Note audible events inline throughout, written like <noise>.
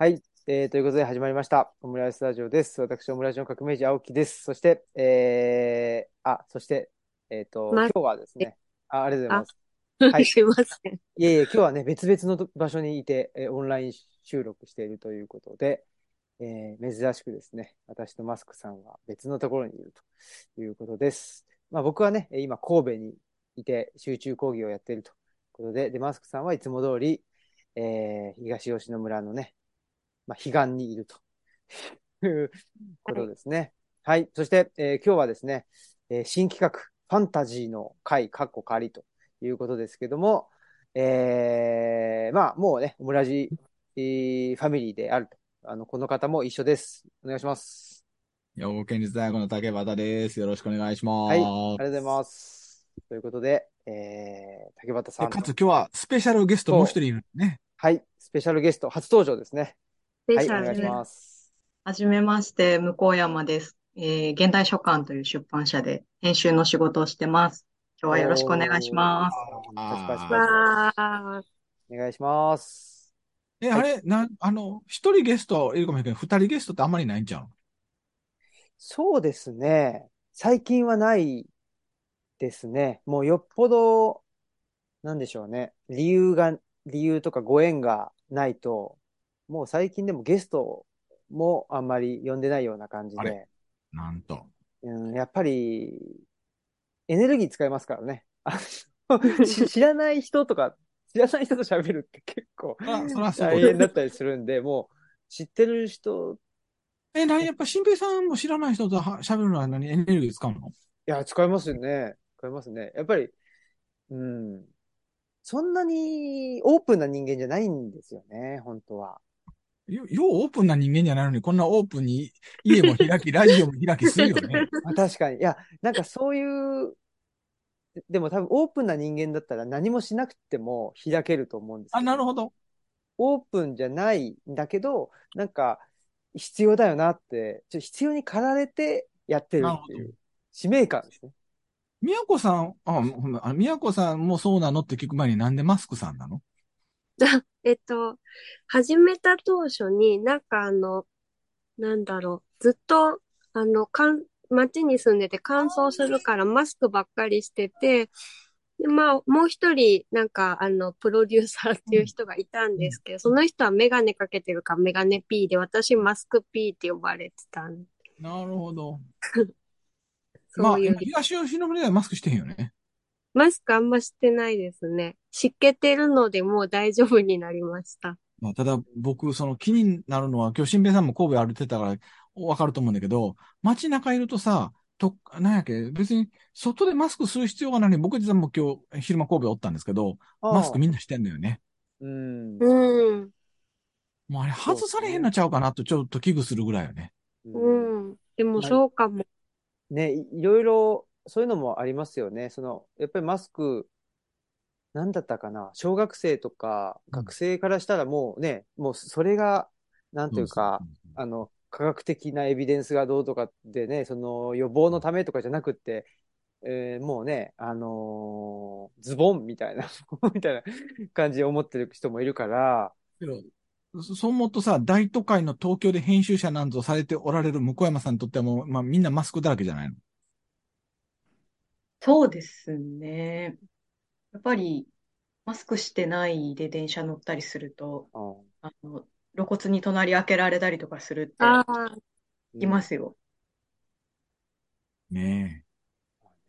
はい。えーということで始まりました。オムライスラジオです。私、オムライスの革命児、青木です。そして、えー、あ、そして、えっと、ま今日はですね、あ、ありがとうございます。はいすいません。いえいえ、今日はね、別々のと場所にいて、えーオンライン収録しているということで、えー珍しくですね、私とマスクさんは別のところにいるということです。まあ僕はね、えー今神戸にいて集中講義をやっているということで、で、マスクさんはいつも通り、えー東吉野村のね、まあ、彼岸にいると <laughs> いうことですね。はい。そして、えー今日はですね、えー新企画、ファンタジーの会、カッコ仮ということですけども、えーまあ、もうね、オムラジ、えーファミリーであると。あの、この方も一緒です。お願いします。兵庫県立大学の竹端です。よろしくお願いします。はい。ありがとうございます。ということで、えー、竹端さん。でかつ今日はスペシャルゲストもう一人いるね。はい。スペシャルゲスト、初登場ですね。はい。おスペシャル願いします。はじめまして、向山です。えー、現代書館という出版社で編集の仕事をしてます。今日はよろしくお願いします。お願いします。え、あれ、な、あの、一人ゲストいるかもしれないけど、二人ゲストってあんまりないんちゃうそうですね。最近はないですね。もうよっぽど、なんでしょうね。理由が、理由とかご縁がないと、もう最近でもゲストもあんまり呼んでないような感じでなんと。うん、やっぱり、エネルギー使いますからね。あのし <laughs> 知らない人とか、知らない人と喋るって結構あ、そらそう大変だったりするんで、もう知ってる人え、なに、やっぱ、新平さんも知らない人とは喋るのは何？エネルギー使うの？いや、使いますよね。使いますね。やっぱり、うん。そんなにオープンな人間じゃないんですよね、本当は。よ、ようオープンな人間じゃないのに、こんなオープンに家も開き、ラジオも開きするよね。まあ、確かに。いや、なんかそういう、でも多分オープンな人間だったら何もしなくても開けると思うんですあ、けなるほど。オープンじゃないんだけど、なんか必要だよなって、ちょ必要に駆られてやってるっていう使命感ですね。宮子さん、あ宮子さんもそうなのって聞く前になんでマスクさんなの？<laughs> えっと、始めた当初になんかあの、なんだろう、ずっと、あの、かん、街に住んでて乾燥するからマスクばっかりしてて、で、まあ、もう一人、なんか、あの、プロデューサーっていう人がいたんですけど、その人はメガネかけてるからメガネ P で、私マスク P って呼ばれてたなるほど。まあ、そういう今、東吉野村ではマスクしてへんよね。マスクあんましてないですね。湿気てるのでもう大丈夫になりました。まあ、ただ、僕、その気になるのは、今日、新平さんも神戸歩いてたから、わかると思うんだけど、街中いるとさ、と、なんやっけ、別に、外でマスクする必要がないのに、僕実はもう今日、昼間神戸おったんですけど、マスクみんなしてんだよね。うん。うん。もうあれ、外されへんのちゃうかなと、ちょっと危惧するぐらいよね。うん。でもそうかも。ね、いいろいろ、そういうのもありますよね。その、やっぱりマスク、なんだったかな？小学生とかうん学生からしたらもうね、もうそれが、なんていうか、あの、科学的なエビデンスがどうとかでね、その予防のためとかじゃなくって、えーもうね、あのーズボンみたいな、<laughs> みたいな感じで思ってる人もいるから、そう思うとさ、大都会の東京で編集者なんぞされておられる向山さんにとってはもう、まあみんなマスクだらけじゃないの？そうですね。やっぱり、マスクしてないで電車乗ったりすると、うんあの、露骨に隣開けられたりとかするってああ、聞きますよ。ね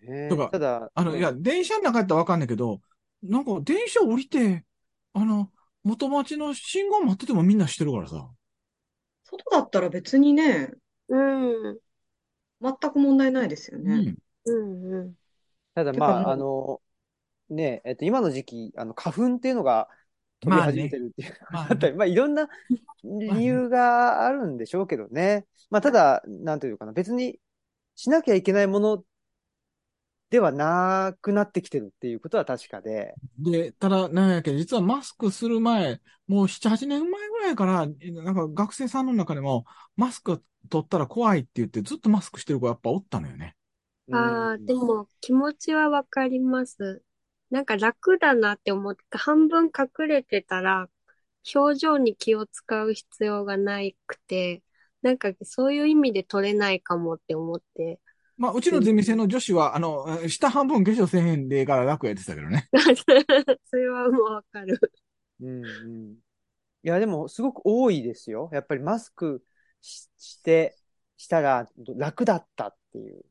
え。ねとかただ、あの、いや、電車の中やったらわかんないけど、なんか電車降りて、あの、元町の信号待っててもみんなしてるからさ。外だったら別にね、うん。全く問題ないですよね。うん。うんうん。ただまあ、あの、ね、えっと、今の時期、あの、花粉っていうのが飛び始めてるっていうまあね <laughs> あったり、まあ、いろんな理由があるんでしょうけどね。まあ、ただ、なんというかな、別にしなきゃいけないものではなくなってきてるっていうことは確かで、で、ただ、なんやけど、実はマスクする前、もう7、8年前ぐらいから、なんか学生さんの中でも、マスク取ったら怖いって言って、ずっとマスクしてる子やっぱおったのよね。ああ、うんでも気持ちはわかります。なんか楽だなって思って、半分隠れてたら、表情に気を使う必要がないくて、なんかそういう意味で取れないかもって思って。まあ、うちのゼミ生の女子は、あの、下半分化粧せえへんでから楽やってたけどね。<laughs> それはもうわかる。うんうん。いや、でも、すごく多いですよ。やっぱりマスクしして、したら楽だったっていう。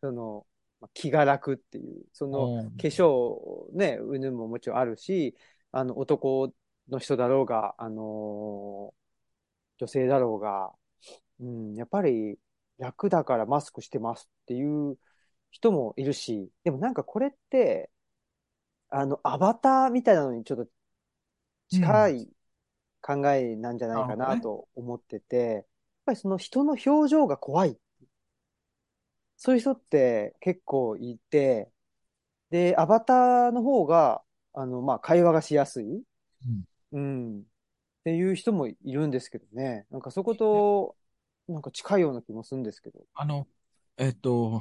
その、まあ気が楽っていう。その、うん化粧ね、うぬももちろんあるし、あの、男の人だろうが、あのー女性だろうが、うん、やっぱり楽だからマスクしてますっていう人もいるし、でもなんかこれって、あの、アバターみたいなのにちょっと近い考えなんじゃないかなと思ってて、やっぱりその人の表情が怖い。そういう人って結構いて、で、アバターの方が、あの、まあ、会話がしやすい。うん。っていう人もいるんですけどね。なんかそこと、なんか近いような気もするんですけど。あの、えっと、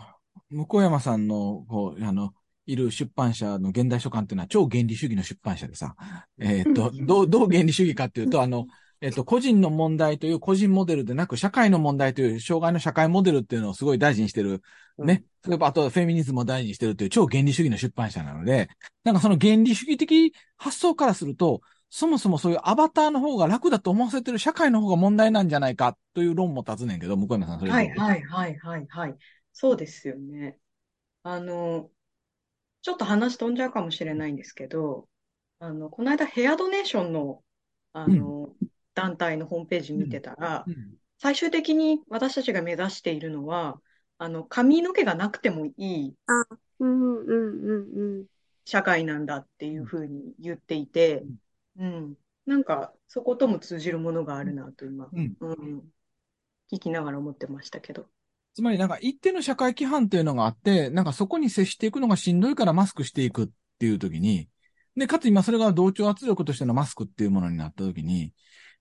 向山さんの、こう、あの、いる出版社の現代書館っていうのは超原理主義の出版社でさ、えっと、<laughs> どう、どう原理主義かっていうと、あの、えっと、個人の問題という個人モデルでなく、社会の問題という障害の社会モデルっていうのをすごい大事にしてる。ね。例えば、あと、フェミニズムを大事にしてるという超原理主義の出版社なので、なんかその原理主義的発想からすると、そもそもそういうアバターの方が楽だと思わせてる社会の方が問題なんじゃないかという論も立つねんけど、向山さん、それはいはいはいはいはい。そうですよね。あの、ちょっと話飛んじゃうかもしれないんですけど、あの、この間ヘアドネーションの、あの、団体のホームページ見てたら、うん最終的に私たちが目指しているのは、あの、髪の毛がなくてもいいうんうんうんうん。社会なんだっていうふうに言っていて、うん。なんか、そことも通じるものがあるなと今、うんうん。聞きながら思ってましたけど。つまりなんか一定の社会規範っていうのがあって、なんかそこに接していくのがしんどいからマスクしていくっていう時に、で、かつ今それが同調圧力としてのマスクっていうものになった時に、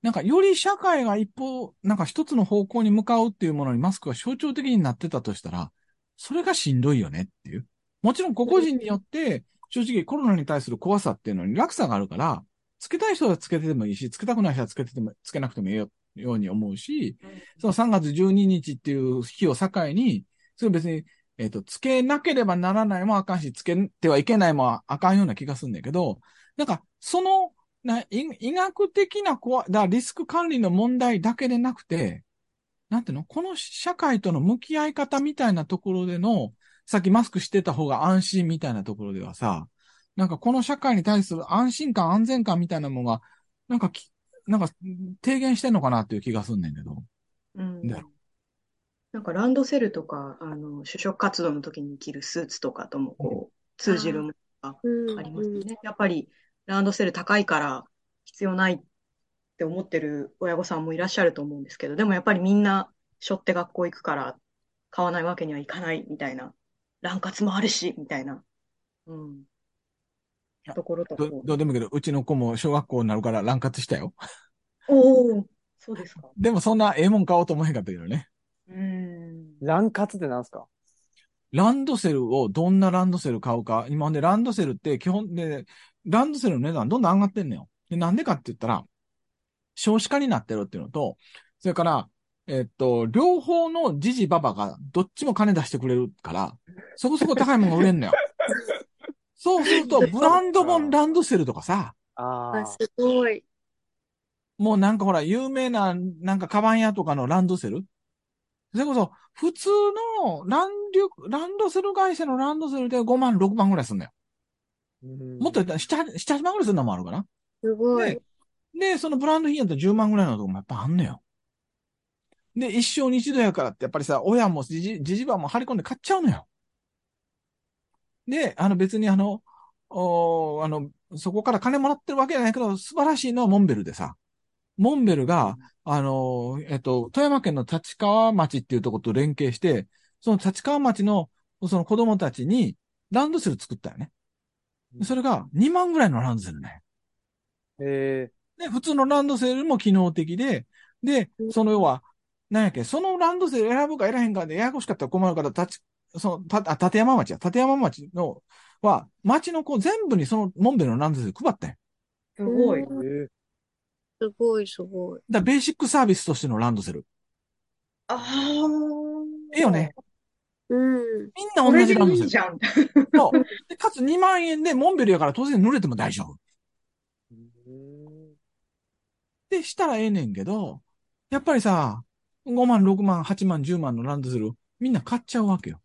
なんかより社会が一方、なんか一つの方向に向かうっていうものにマスクが象徴的になってたとしたら、それがしんどいよねっていう。もちろん個々人によって、正直コロナに対する怖さっていうのに落差があるから、つけたい人はつけててもいいし、つけたくない人はつけてても、つけなくてもいいよ、ように思うし、その3月12日っていう日を境に、それ別に、えっ、と、つけなければならないもあかんし、つけてはいけないもあかんような気がするんだけど、なんか、その、な医医学的な怖だリスク管理の問題だけでなくて、なんていうの？この社会との向き合い方みたいなところでの、さっきマスクしてた方が安心みたいなところではさ、なんかこの社会に対する安心感、安全感みたいなものが、なんかき、なんか提言してんのかなっていう気がすんねんけど。うん。だろ。なんかランドセルとか、あの、就職活動の時に着るスーツとかともこう、通じるものうんがありますよね。やっぱり、ランドセル高いから必要ないって思ってる親御さんもいらっしゃると思うんですけど、でもやっぱりみんな、背負って学校行くから、買わないわけにはいかないみたいな、乱活もあるし、みたいな、うん。やところとど。どうでもいいけど、うちの子も小学校になるから乱活したよ。おお、そうですか。<laughs> でもそんなええもん買おうと思えへんかったけどね。うん。乱活ってなんすか？ランドセルをどんなランドセル買うか。今ね、ランドセルって基本で、ランドセルの値段どんどん上がってんのよ。で、なんでかって言ったら、少子化になってるっていうのと、それから、えっと、両方のジジババがどっちも金出してくれるから、そこそこ高いものが売れんのよ。<laughs> そうすると、ブランド本ランドセルとかさ、ああ、すごい。もうなんかほら、有名な、なんかカバン屋とかのランドセルそれこそ、普通のランリュ、ランドセル会社のランドセルで5万、6万ぐらいすんだよ。あ。もっと言ったら、7、7、8万ぐらいするのもあるかな？すごいで。で、そのブランド品やったら10万ぐらいのとこもやっぱあんのよ。で、一生に一度やからって、やっぱりさ、親もじじ、じじばも張り込んで買っちゃうのよ。で、あの別にあの、おーあの、そこから金もらってるわけじゃないけど、素晴らしいのはモンベルでさ、モンベルが、あの、えっと、富山県の立川町っていうところと連携して、その立川町の、その子供たちに、ランドセル作ったよね。それが2万ぐらいのランドセルね。えで、普通のランドセルも機能的で、で、その要は、なんやっけ、そのランドセル選ぶか選へんかでややこしかったら困るから、立ち、その、た、あ、立山町や。立山町の、は、町の子全部にそのモンベルのランドセル配ったんよすごい。すごいすごい。だからベーシックサービスとしてのランドセル。ああ。ええよね。うん。みんな同じランドセルいいじ。ゃん。そう。でかつ2万円でモンベルやから当然濡れても大丈夫。うんで、したらええねんけど、やっぱりさ、5万、6万、8万、10万のランドセル、みんな買っちゃうわけよ。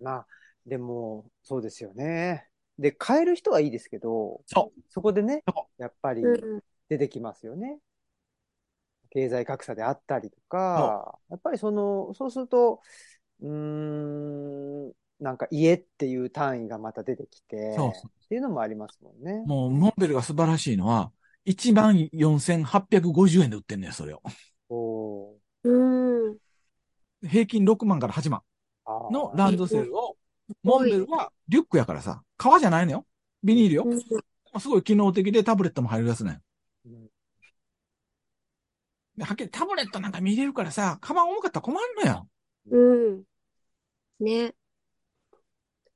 まあ、でも、そうですよね。で、買える人はいいですけど、そそこでねそ、やっぱりうん。出てきますよね。経済格差であったりとか、やっぱりその、そうすると、うーん、なんか家っていう単位がまた出てきて、そうそうっていうのもありますもんね。もう、モンベルが素晴らしいのは、14,850円で売ってんねん、それを。おうん。平均6万から8万ーのランドセルを、モンベルはリュックやからさ、革じゃないのよ。ビニールよ。うんすごい機能的でタブレットも入るやつね。はっきりタブレットなんか見れるからさ、カバン重かったら困るのよ。うん。ね。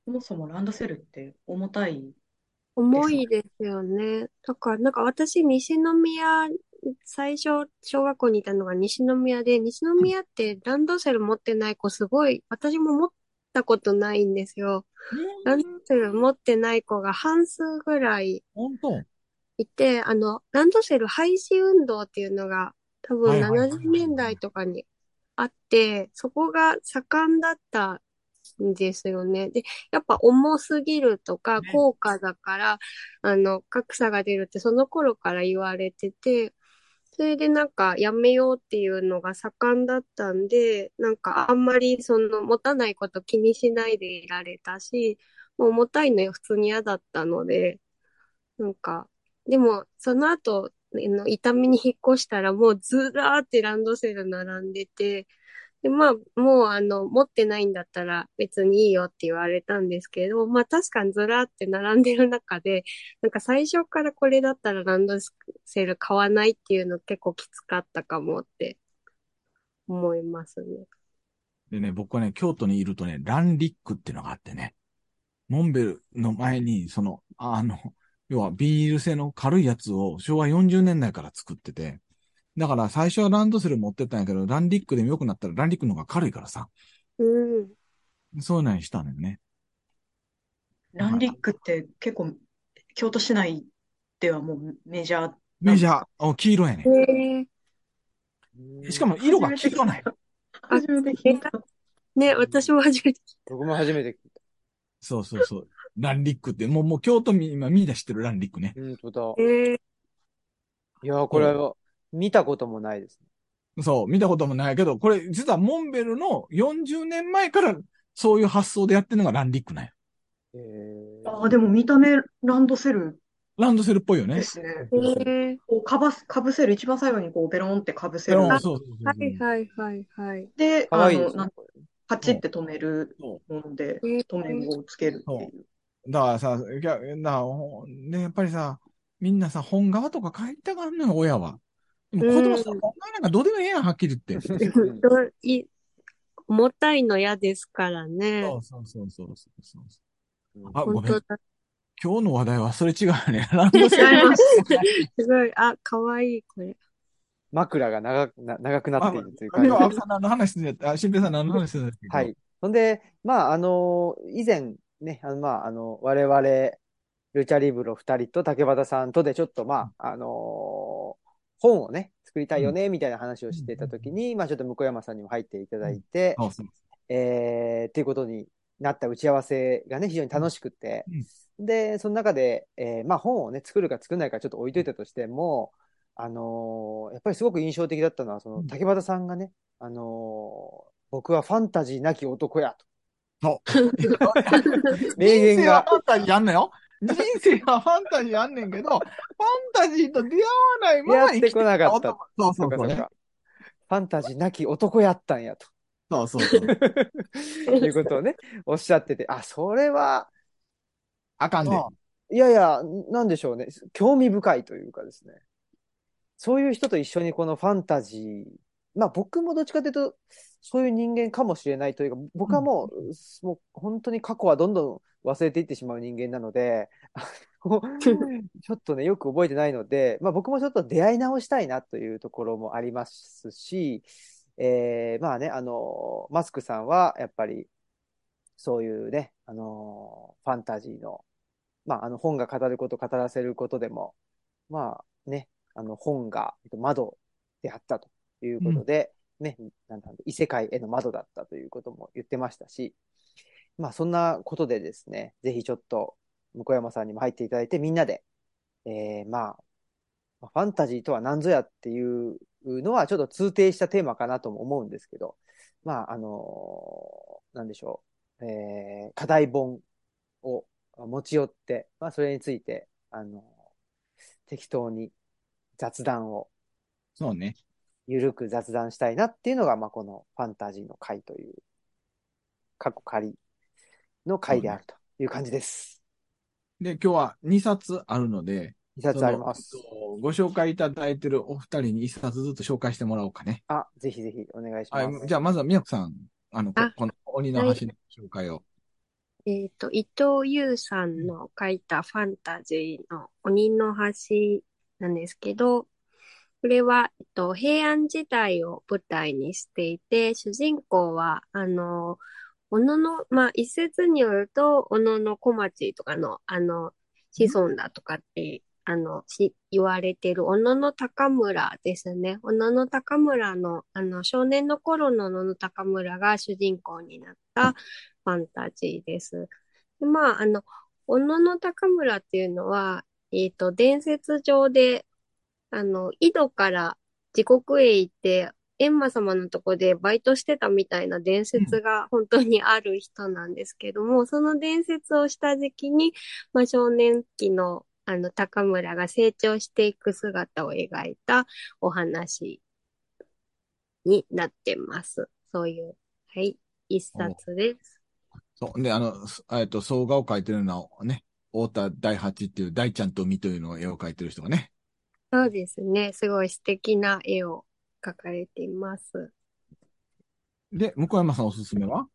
そもそもランドセルって重たい。重いですよね。だから、なんか私、西宮、最初、小学校にいたのが西宮で、西宮ってランドセル持ってない子すごい、私も持ったことないんですよ。ランドセル持ってない子が半数ぐらいいて、あの、ランドセル廃止運動っていうのが多分はいはいはい70年代とかにあって、そこが盛んだったんですよね。で、やっぱ重すぎるとかね。高価だから、あの、格差が出るってその頃から言われてて、それでなんかやめようっていうのが盛んだったんで、なんかあんまりその持たないこと気にしないでいられたし、もう重たいの普通に嫌だったので、なんか、でもその後、あの痛みに引っ越したらもうずらーってランドセル並んでて、で、まあ、もうあの、持ってないんだったら別にいいよって言われたんですけど、まあ確かにずらーって並んでる中で、なんか最初からこれだったらランドセル買わないっていうの結構きつかったかもって思いますね。でね、僕はね、京都にいるとね、ランリックっていうのがあってね、モンベルの前に、その、あの、要はビニール製の軽いやつを昭和40年代から作ってて、だから最初はランドセル持ってったんやけど、ランリックでも良くなったらランリックの方が軽いからさ、うん。そういうのにしたのよね。ランリックって結構、京都市内ではもうメジャー。メジャー、お黄色やね。へえしかも色が黄色ない。初めて聞いた。ね、私も初めて聞い僕も初めて聞いた。そうそうそう。ランリックって、もう、もう京都み、今みんな知ってるランリックね。本当だ。えいやー、これは見たこともないですね。そう、見たこともないけど、これ実はモンベルの40年前からそういう発想でやってるのがランリックなんや。へーああ、でも見た目ランドセルランドセルっぽいよねで。すね。へえこうかばす、かぶせる、一番最後にこうベロンってかぶせる。うんそうそうそうそうはいはいはいはい。で、かあの、なんわいいですね。これパチって止めるそもので、止め具をつけるっていう。だからさ、いや、だね、やっぱりさ、みんなさ、本側とか書いたがんのよ、親は。でも子供さ、うん本側なんかどうでもええやん、はっきり言って。い重たいの嫌ですからね。そうそうそうそうそうあ、ごめん。今日の話題はそれ違うよね。ランドセル。すすごい、あ、かわいい、これ。枕が長くな長くなっているという今日は感じで青木さん。何の話新平さん。何の話してん。だっけはい。。ほん。で、まあ、あの以前ね、あの、まあ、あの、我々、ルチャリブロ二人と竹俣さんとでちょっと、まあ、あの本をね、作りたいよね、みたいな話をしてたときに、まあ、ちょっと向山さんにも入っていただいて、そうそう。えー、っていうことになった打ち合わせがね、非常に楽しくて、で、その中で、えーまあ本をね、作るか作らないかちょっと置いといたとしても、あのーやっぱりすごく印象的だったのは、そのうん。竹俣さんがね、あのー僕はファンタジーなき男やと。そう。<laughs> 名言が人生はファンタジーあんのよ。人生はファンタジーあんねんけど、ファンタジーと出会わないまま生きてこなかった男そうそうそうね。ファンタジーなき男やったんやと。そうそうそう。<laughs> いうことをね、おっしゃってて、あ、それは、あかんで。まあいやいや、なんでしょうね。興味深いというかですね。そういう人と一緒にこのファンタジー、まあ僕もどっちかというと、そういう人間かもしれないというか、僕はもう、もう本当に過去はどんどん忘れていってしまう人間なので、<laughs> あちょっとね、よく覚えてないので、まあ僕もちょっと出会い直したいなというところもありますし、えー、まあね、あの、マスクさんはやっぱり、そういうね、あの、ファンタジーの、まあ、あの本が語ること、語らせることでも、まあね、あの本が窓であったということで、ね、なんだ異世界への窓だったということも言ってましたし、まあそんなことでですね、ぜひちょっと向山さんにも入っていただいてみんなで、えー、まあ、ファンタジーとは何ぞやっていうのはちょっと通底したテーマかなとも思うんですけど、まああのー、なんでしょう、えー、課題本を持ち寄って、まあそれについて、あのー、適当に雑談をそうね。ゆるく雑談したいなっていうのが、まあ、このファンタジーの回という、過去仮の回であるという感じです。で、今日は2冊あるので、2冊あります。ご紹介いただいてるお二人に1冊ずつ紹介してもらおうかね。あ、ぜひぜひお願いします。じゃあ、まずは宮子さん、あの、あこの鬼の橋の紹介を。はい、えっ、ー、と、伊藤優さんの書いたファンタジーの鬼の橋なんですけど、これは、えっと、平安時代を舞台にしていて、主人公は、あの、小野の、まあ、一説によると、小野の小町とかの、あの、子孫だとかって、あの、し、言われてる小野の高村ですね。小野の高村の、あの、少年の頃の小野の高村が主人公になったファンタジーです。でまあ、あの、小野の高村っていうのは、えっと、伝説上であの、井戸から地獄へ行って、閻魔様のとこでバイトしてたみたいな伝説が本当にある人なんですけども、うん、その伝説をした時期に、まあ、少年期のあの高村が成長していく姿を描いたお話になってます。そういう、はい、一冊です。そう。で、あの、えっと、総画を描いてるのはね、太田大八っていう大ちゃんとみというのを絵を描いてる人がね、そうですね。すごい素敵な絵を描かれています。で、向山さんおすすめは？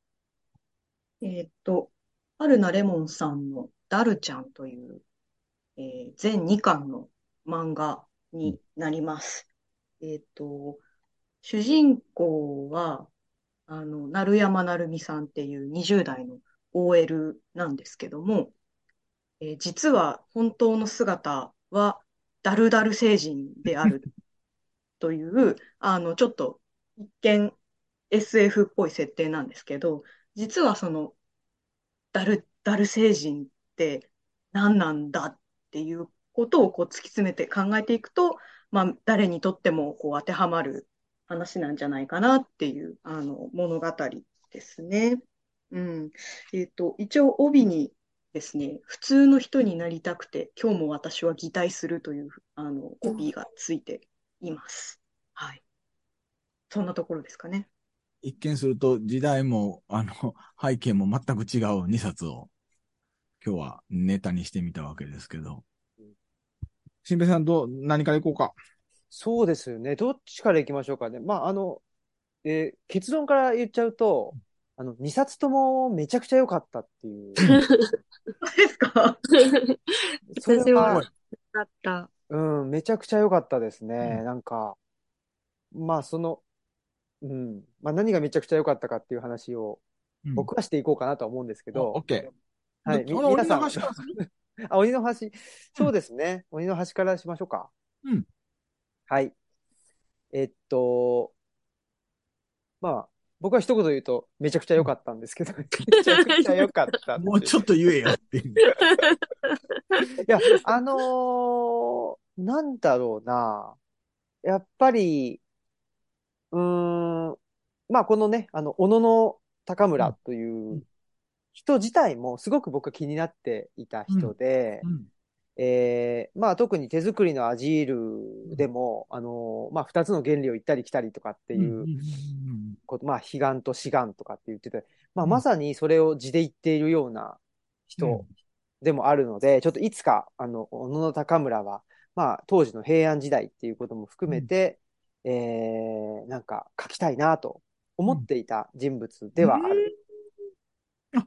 えっと、春名レモンさんのダルちゃんという、えー、全2巻の漫画になります。うん、えっと、主人公は、あの、鳴山成美さんっていう20代の OL なんですけども、えー、実は本当の姿はダルダル星人である <laughs> という、あの、ちょっと一見 SF っぽい設定なんですけど、実はその、ダル、ダル星人って何なんだっていうことをこう突き詰めて考えていくと、まあ、誰にとってもこう当てはまる話なんじゃないかなっていうあの物語ですね。うん。えっ、ー、と、一応帯にですね、普通の人になりたくて、今日も私は擬態するというあのコピーがついています。はい。そんなところですかね。一見すると時代も、あの、<laughs> 背景も全く違う2冊を今日はネタにしてみたわけですけど。新平さん、どう、何からいこうか？そうですよね。どっちからいきましょうかね。まあ、あの、えー、結論から言っちゃうと、あの、2冊ともめちゃくちゃ良かったっていう。ですか？<laughs> それは、だった。うん、めちゃくちゃ良かったですね。うん、なんか、まあ、その、うん、まあ何がめちゃくちゃ良かったかっていう話を、僕はしていこうかなと思うんですけど。オッケー。はい、皆さん。<laughs> あ、鬼の橋。そうですね。鬼の橋からしましょうか。うん。はい。えっと、まあ、僕は一言言うと、めちゃくちゃ良かったんですけど、<laughs> めちゃくちゃ良かった。もうちょっと言えよっていう。いや、あのー、なんだろうな。やっぱり、うーん、まあこのね、あの、小野の高村という人自体もすごく僕は気になっていた人で、うんうんえー、まあ特に手作りのアジールでも、あのー、まあ二つの原理を行ったり来たりとかっていうこと、まあ悲願と志願とかって言ってて、まあまさにそれを字で言っているような人でもあるので、ちょっといつか、あの、小野高村は、まあ当時の平安時代っていうことも含めて、うん、えー、なんか書きたいなと思っていた人物ではある。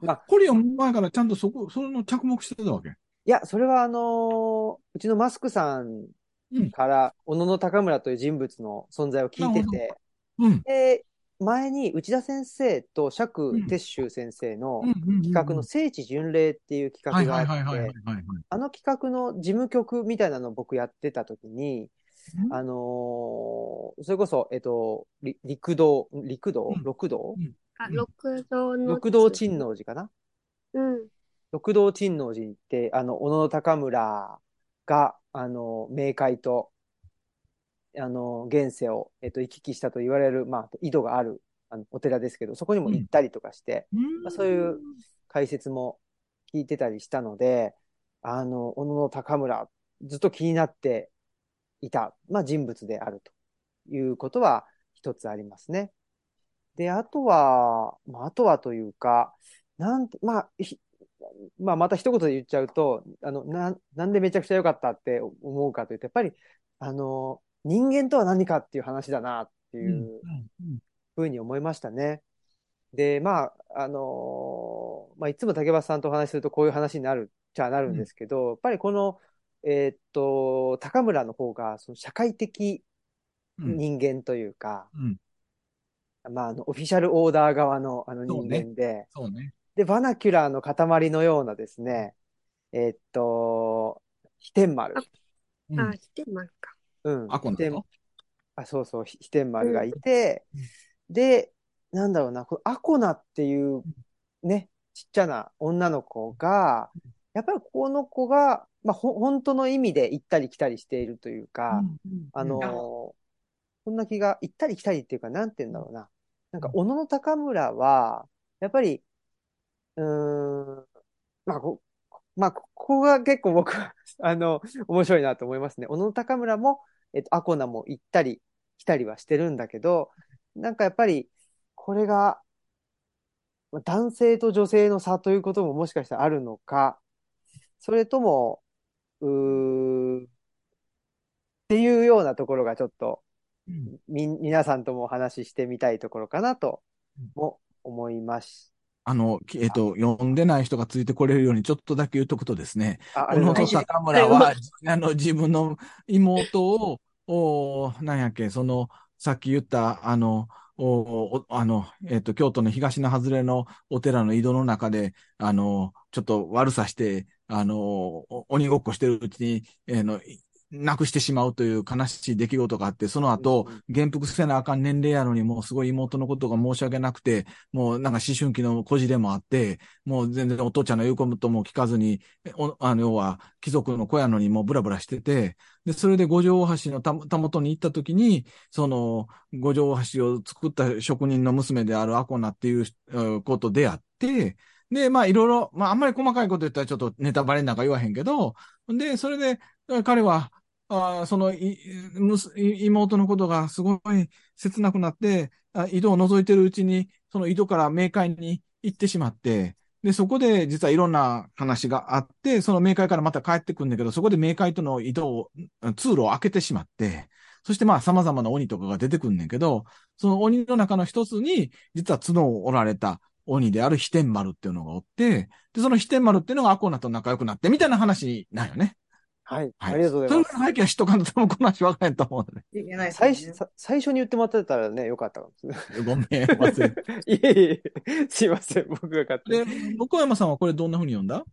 うん、あ、これ読む前からちゃんとそこ、その着目してたわけ？いいや、それはあのーうちのマスクさんうん。から、小野高村という人物の存在を聞いてて、うん。で、前に内田先生とう釈ん鉄舟先生の。企画の聖地巡礼っていう企はい画があっはいはいはいはいて、はい。あの企画の事務局みたいなのを僕やってた時に、うんあのーそれこそ、えっと、り陸道、陸道？うん六道？あ、うん六道の。六道珍王寺かな？うん。六道珍王寺って、あの、小野高村が、あの、冥界と、あの、現世を、えっと、行き来したと言われる、まあ、井戸がある、あの、お寺ですけど、そこにも行ったりとかして、うんまあそういう解説も聞いてたりしたので、あの、小野高村、ずっと気になっていた、まあ、人物であるということは一つありますね。で、あとは、まあ、あとはというか、なんて、まあ、ひまあ、また一言で言っちゃうと、あの、な、なんでめちゃくちゃ良かったって思うかというと、やっぱり、あの、人間とは何かっていう話だなってうん。いうふうに思いましたね。で、まあ、あのーまあ、いつも竹橋さんとお話しするとこういう話になるっちゃなるんですけど、やっぱりこの、えーっと、高村の方が、その社会的うん。人間というか、うん。まあ、あの、オフィシャルオーダー側のあの人そうね間で、そうね。で、バナキュラーの塊のようなですね、えーっと、飛天丸。うんあ、してますか。うん。あ、こん飛天なのあ、そうそう、ひ飛天丸がいて、で、なんだろうな、このアコナっていうね、ちっちゃな女の子が、やっぱりこの子が、まあ、ほ、本当の意味で行ったり来たりしているというか、あのーそんな気が、行ったり来たりっていうか、なんて言うんだろうな。なんか、小野高村は、やっぱり、うーん、まあ、こ、まあ、ここが結構僕は、あの、面白いなと思いますね。小野高村も、えっと、アコナも行ったり来たりはしてるんだけど、なんかやっぱり、これが、まあ男性と女性の差ということももしかしたらあるのか、それとも、うー、っていうようなところがちょっと、うんみ、皆さんともお話ししてみたいところかなとうんも思います。あの、きえっと、読んでない人がついてこれるようにちょっとだけ言っとくとですね、あ、あ小野りがとうございます。高村は、<laughs> あの、自分の妹を、おなんやっけ、その、さっき言った、あの、おおあの、えっと、京都の東の外れのお寺の井戸の中で、あの、ちょっと悪さして、あの、お鬼ごっこしてるうちに、えーの、い亡くしてしまうという悲しい出来事があって、その後元服せなあかん年齢やのに、もうすごい妹のことが申し訳なくて、もうなんか思春期の孤児でもあって、もう全然お父ちゃんの言うことも聞かずに、おあの、要は貴族の子やのにもうブラブラしてて、で、それで五条大橋のたたもとに行った時に、その五条大橋を作った職人の娘であるアコナっていううんことであって、で、まあいろいろ、まああんまり細かいこと言ったらちょっとネタバレなんか言わへんけど、で、それで彼は、あそのい妹のことがすごい切なくなって、あ井戸を覗いてるうちに、その井戸から冥界に行ってしまって、で、そこで実はいろんな話があって、その冥界からまた帰ってくるんだけど、そこで冥界との移動を、通路を開けてしまって、そしてまあ様々な鬼とかが出てくるんだけど、その鬼の中の一つに、実は角を折られた鬼である飛天丸っていうのがおって、で、その飛天丸っていうのがアコナと仲良くなって、みたいな話なんよね。はい。はい。ありがとうございますそれぐ。らいの背景は知っとかんと多分この話分からへんと思うのいけないです最初、さ最初に言ってもらってたらね、よかったかもしれない。で。ごめん、忘れて。<laughs> いえいえ、すいません。僕が勝手でに。、横山さんはこれどんな風に読んだ？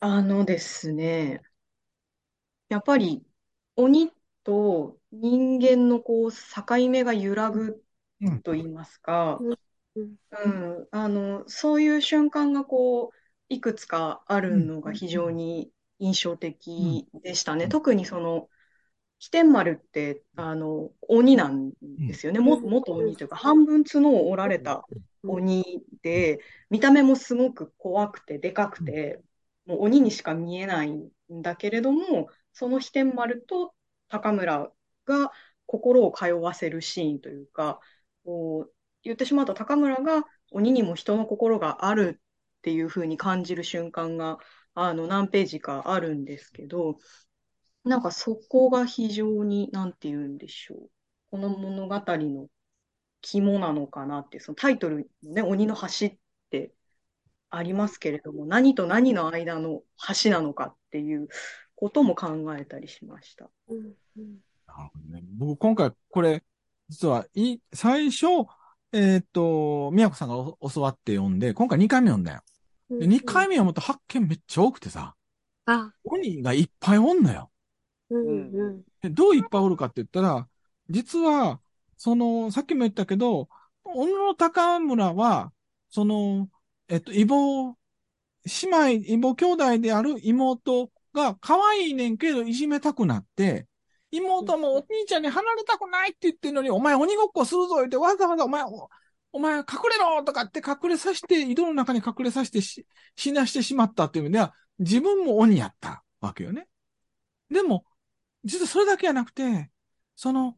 あのですね、やっぱり鬼と人間のこう境目が揺らぐうんと言いますか、うんうん、あの、そういう瞬間がこう、いくつかあるのが非常に印象的でしたね。うん。特にその、飛天丸って、あの、鬼なんですよね。も、うん。元鬼というか、半分角を折られた鬼で、見た目もすごく怖くて、でかくて、もう鬼にしか見えないんだけれども、その飛天丸と高村が心を通わせるシーンというか、こう言ってしまうと高村が鬼にも人の心があるっていう風に感じる瞬間があの何ページかあるんですけど、なんかそこが非常に、なんて言うんでしょう。この物語の肝なのかなって、そのタイトルのね、鬼の橋ってありますけれども、何と何の間の橋なのかっていうことも考えたりしました。うんうんなるほどね。僕、今回、これ、実は、い、最初、えっ、と、宮子さんが教わって読んで、今回2回目読んだよ。で、2回目読むと発見めっちゃ多くてさ、あ、鬼がいっぱいおんのよ。うんうん。でどういっぱいおるかって言ったら、実は、その、さっきも言ったけど、小野高村は、その、えっと、異母、姉妹、異母兄弟である妹が可愛いねんけどいじめたくなって、妹もお兄ちゃんに離れたくないって言ってるのに、お前鬼ごっこするぞ言って、わざわざお前、おお前隠れろとかって隠れさせて、井戸の中に隠れさせてし、死なしてしまったっていう意味では、自分も鬼やったわけよね。でも、実はそれだけじゃなくて、その、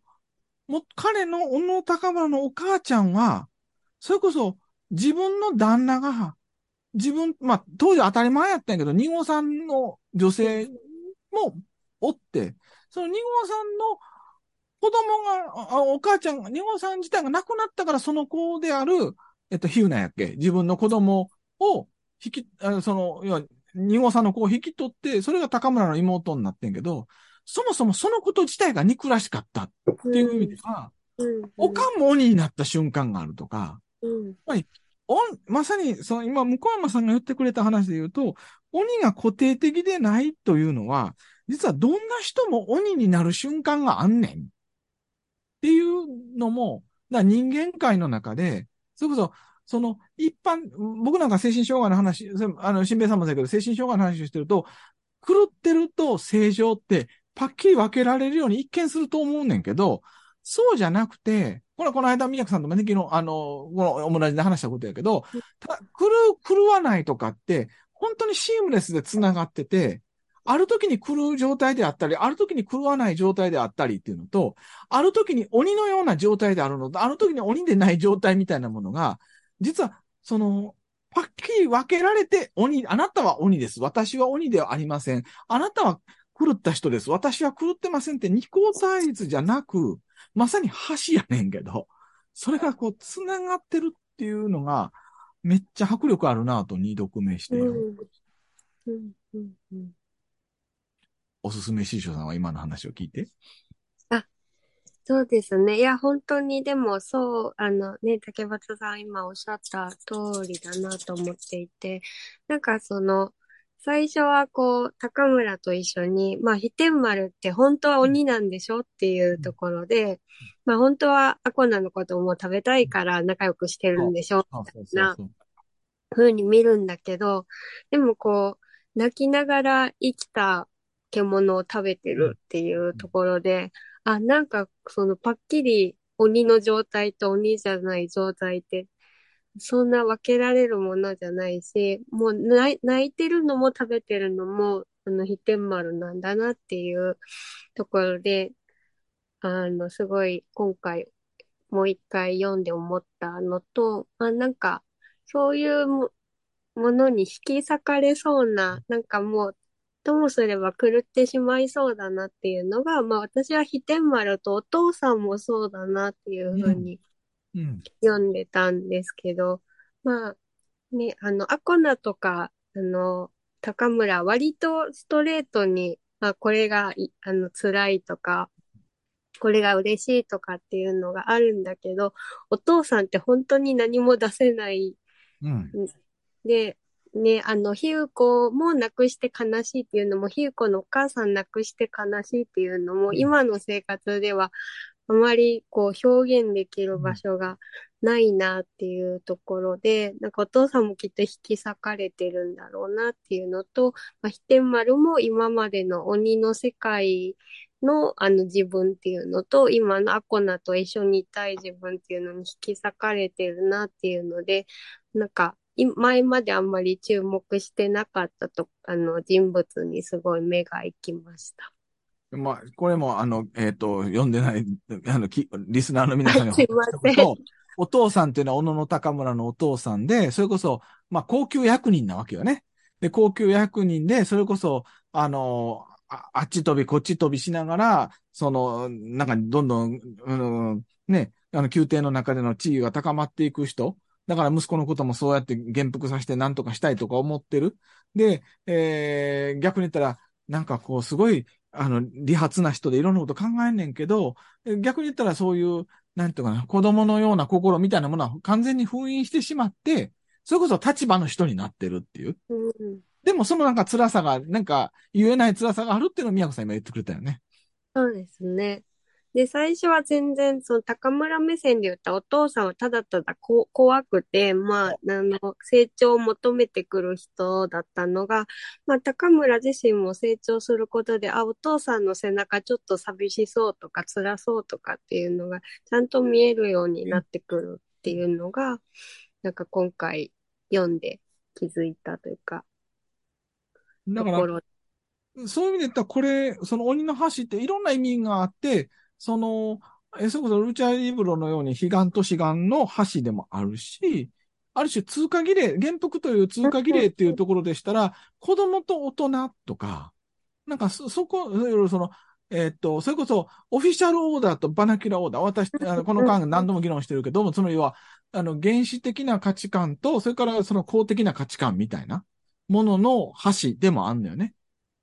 も、彼の小野高村のお母ちゃんは、それこそ自分の旦那が、自分、まあ、当時当たり前やったんやけど、二号さんの女性もおって、その二号さんの子供が、あお母ちゃんが、二号さん自体が亡くなったから、その子である、えっと、ヒューナやっけ？自分の子供を引き、あその、要は、二号さんの子を引き取って、それが高村の妹になってんけど、そもそもそのこと自体が憎らしかったっていう意味では、うん。おかんも鬼になった瞬間があるとか、うん。おんまさに、その今、向山さんが言ってくれた話で言うと、鬼が固定的でないというのは、実はどんな人も鬼になる瞬間があんねん。っていうのも、だ人間界の中で、それこそ、その一般、僕なんか精神障害の話、あの、新兵衛さんもそうだけど、精神障害の話をしてると、狂ってると正常って、パッキリ分けられるように一見すると思うねんけど、そうじゃなくて、これはこの間、宮城さんともね、昨日、あの、このオムラジで話したことやけど、ただ、狂う、狂わないとかって、本当にシームレスで繋がってて、ある時に狂う状態であったり、ある時に狂わない状態であったりっていうのと、ある時に鬼のような状態であるのと、ある時に鬼でない状態みたいなものが、実は、その、パッキリ分けられて、鬼、あなたは鬼です。私は鬼ではありません。あなたは狂った人です。私は狂ってませんって二項対立じゃなく、まさに橋やねんけど、それがこう、繋がってるっていうのが、めっちゃ迫力あるなと二読目して、うんうんうんおすすめ師匠さんは今の話を聞いて？そうですね。いや、本当にでもそう、あのね、竹俣さん今おっしゃった通りだなと思っていて、なんかその、最初はこう、高村と一緒に、まあ、飛天丸って本当は鬼なんでしょっていうところで、まあ、本当はアコナのことも食べたいから仲良くしてるんでしょそうそうなそう。風に見るんだけど、でもこう、泣きながら生きた獣を食べてるっていうところで、あ、なんかそのパッキリ鬼の状態と鬼じゃない状態って、そんな分けられるものじゃないし、もう泣いてるのも食べてるのも、あの、飛天丸なんだなっていうところで、あの、すごい今回もう一回読んで思ったのと、あ、なんか、そういうもものに引き裂かれそうな、なんかもう、ともすれば狂ってしまいそうだなっていうのが、まあ私は飛天丸とお父さんもそうだなっていうふうにうん。読んでたんですけど、まあね、あの、アコナとか、あの、高村、割とストレートに、まあこれがい、あの、辛いとか、これが嬉しいとかっていうのがあるんだけど、お父さんって本当に何も出せないうん。で、ね、あの、ひうこも亡くして悲しいっていうのも、ひうこのお母さん亡くして悲しいっていうのも、ん。今の生活ではあまりこう表現できる場所がないなっていうところで、なんかお父さんもきっと引き裂かれてるんだろうなっていうのと、まあ、飛天丸も今までの鬼の世界のあの自分っていうのと、今のアコナと一緒にいたい自分っていうのに引き裂かれてるなっていうので、なんか、い前まであんまり注目してなかったと、あの、人物にすごい目が行きました。まあ、これも、あの、えっ、と、読んでない、あの、きリスナーの皆さんに <laughs> すいませんとお父さんっていうのは、小野の高村のお父さんで、それこそ、まあ、高級役人なわけよね。で、高級役人で、それこそ、あの、ああっち飛び、こっち飛びしながら、その、なんか、どんどん、うん、ね、あの、宮廷の中での地位が高まっていく人だから息子のこともそうやって元服させて何とかしたいとか思ってる。で、えー、逆に言ったら、なんかこう、すごい、あの、理髪な人でいろんなこと考えんねんけど、逆に言ったらそういう、なんていうかな、子供のような心みたいなものは完全に封印してしまって、それこそ立場の人になってるっていう。うん、でもそのなんか辛さが、なんか言えない辛さがあるっていうのを宮子さん今言ってくれたよね。そうですね。で、最初は全然、その高村目線で言ったお父さんはただただこ怖くて、まあ、あの、成長を求めてくる人だったのが、まあ、高村自身も成長することで、あ、お父さんの背中ちょっと寂しそうとか辛そうとかっていうのが、ちゃんと見えるようになってくるっていうのが、なんか今回読んで気づいたというか、だから、そういう意味で言ったら、これ、その鬼の橋っていろんな意味があって、その、え、それこそルチャリブロのように、悲願と志願の橋でもあるし、ある種通過儀礼、原服という通過儀礼っていうところでしたら、子供と大人とか、なんかそ、そこ、その、えっと、それこそ、オフィシャルオーダーとバナキュラオーダー、私、あの <laughs> この間何度も議論してるけども、その要は、あの、原始的な価値観と、それからその公的な価値観みたいなものの橋でもあんのよね。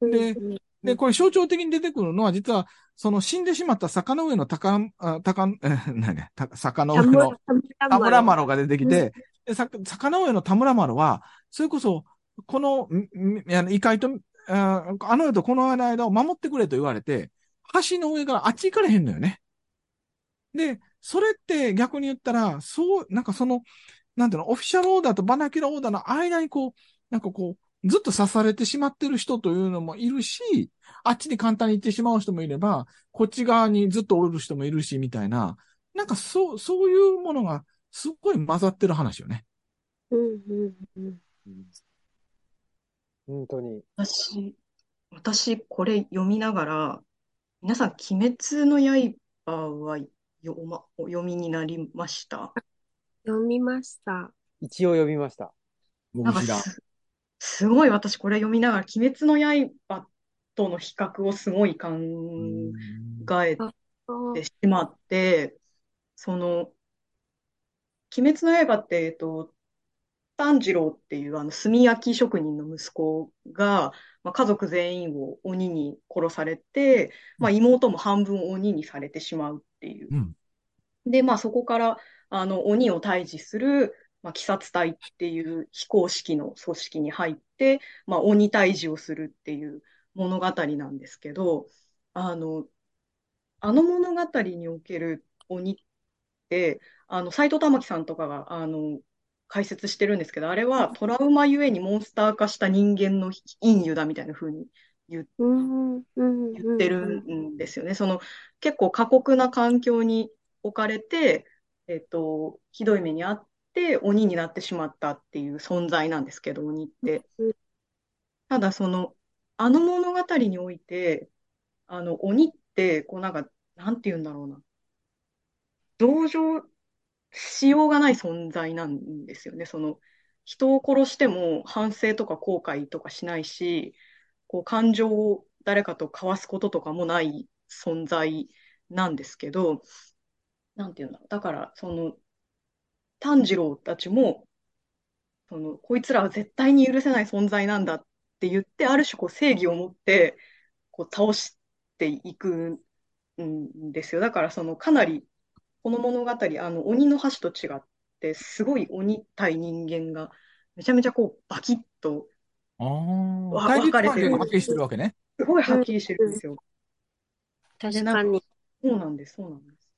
で、で、これ象徴的に出てくるのは、実は、その死んでしまった坂の上の高、あ高、え、<laughs> 何？ね、坂の上の田村麻呂が出てきて、で坂の上の田村麻呂は、それこそ、この、異界と、ああの世とこの間を守ってくれと言われて、橋の上からあっち行かれへんのよね。で、それって逆に言ったら、そう、なんかその、なんていうの、オフィシャルオーダーとバナキュラオーダーの間にこう、なんかこう、ずっと刺されてしまってる人というのもいるし、あっちに簡単に行ってしまう人もいれば、こっち側にずっとおる人もいるし、みたいな、なんかそう、そういうものがすっごい混ざってる話よね。うんうんうん。本当に。私、私、これ読みながら、皆さん、鬼滅の刃はよ、ま、お読みになりました？読みました。一応読みました。僕知らん。すごい私これ読みながら、鬼滅の刃との比較をすごい考えてしまって、その、鬼滅の刃って、えっと、炭治郎っていうあの炭焼き職人の息子が、まあ、家族全員を鬼に殺されて、まあ、妹も半分鬼にされてしまうっていう。うん、で、まあ、そこからあの鬼を退治するまあ、鬼殺隊っていう非公式の組織に入って、まあ、鬼退治をするっていう物語なんですけど、あの、あの物語における鬼って、あの、斎藤玉樹さんとかが、あの、解説してるんですけど、あれはトラウマゆえにモンスター化した人間の陰油だみたいな風に言ってるんですよね。その結構過酷な環境に置かれて、えっと、ひどい目にあっって鬼になってしまったっていう存在なんですけど、鬼って。ただ、その、あの物語において、あの、鬼って、こうなんか、なんて言うんだろうな。同情しようがない存在なんですよね。その、人を殺しても反省とか後悔とかしないし、こう感情を誰かと交わすこととかもない存在なんですけど、なんていうんだろう。だから、その、炭治郎たちも、その、こいつらは絶対に許せない存在なんだって言って、ある種こう正義を持って、こう倒していくんですよ。だからそのかなり、この物語、あの、鬼の箸と違って、すごい鬼対人間が、めちゃめちゃこう、バキッと、分かれてる。はっきりしてるわけね。すごいはっきりしてるんですよ。確かに。そうなんです、そうなんです。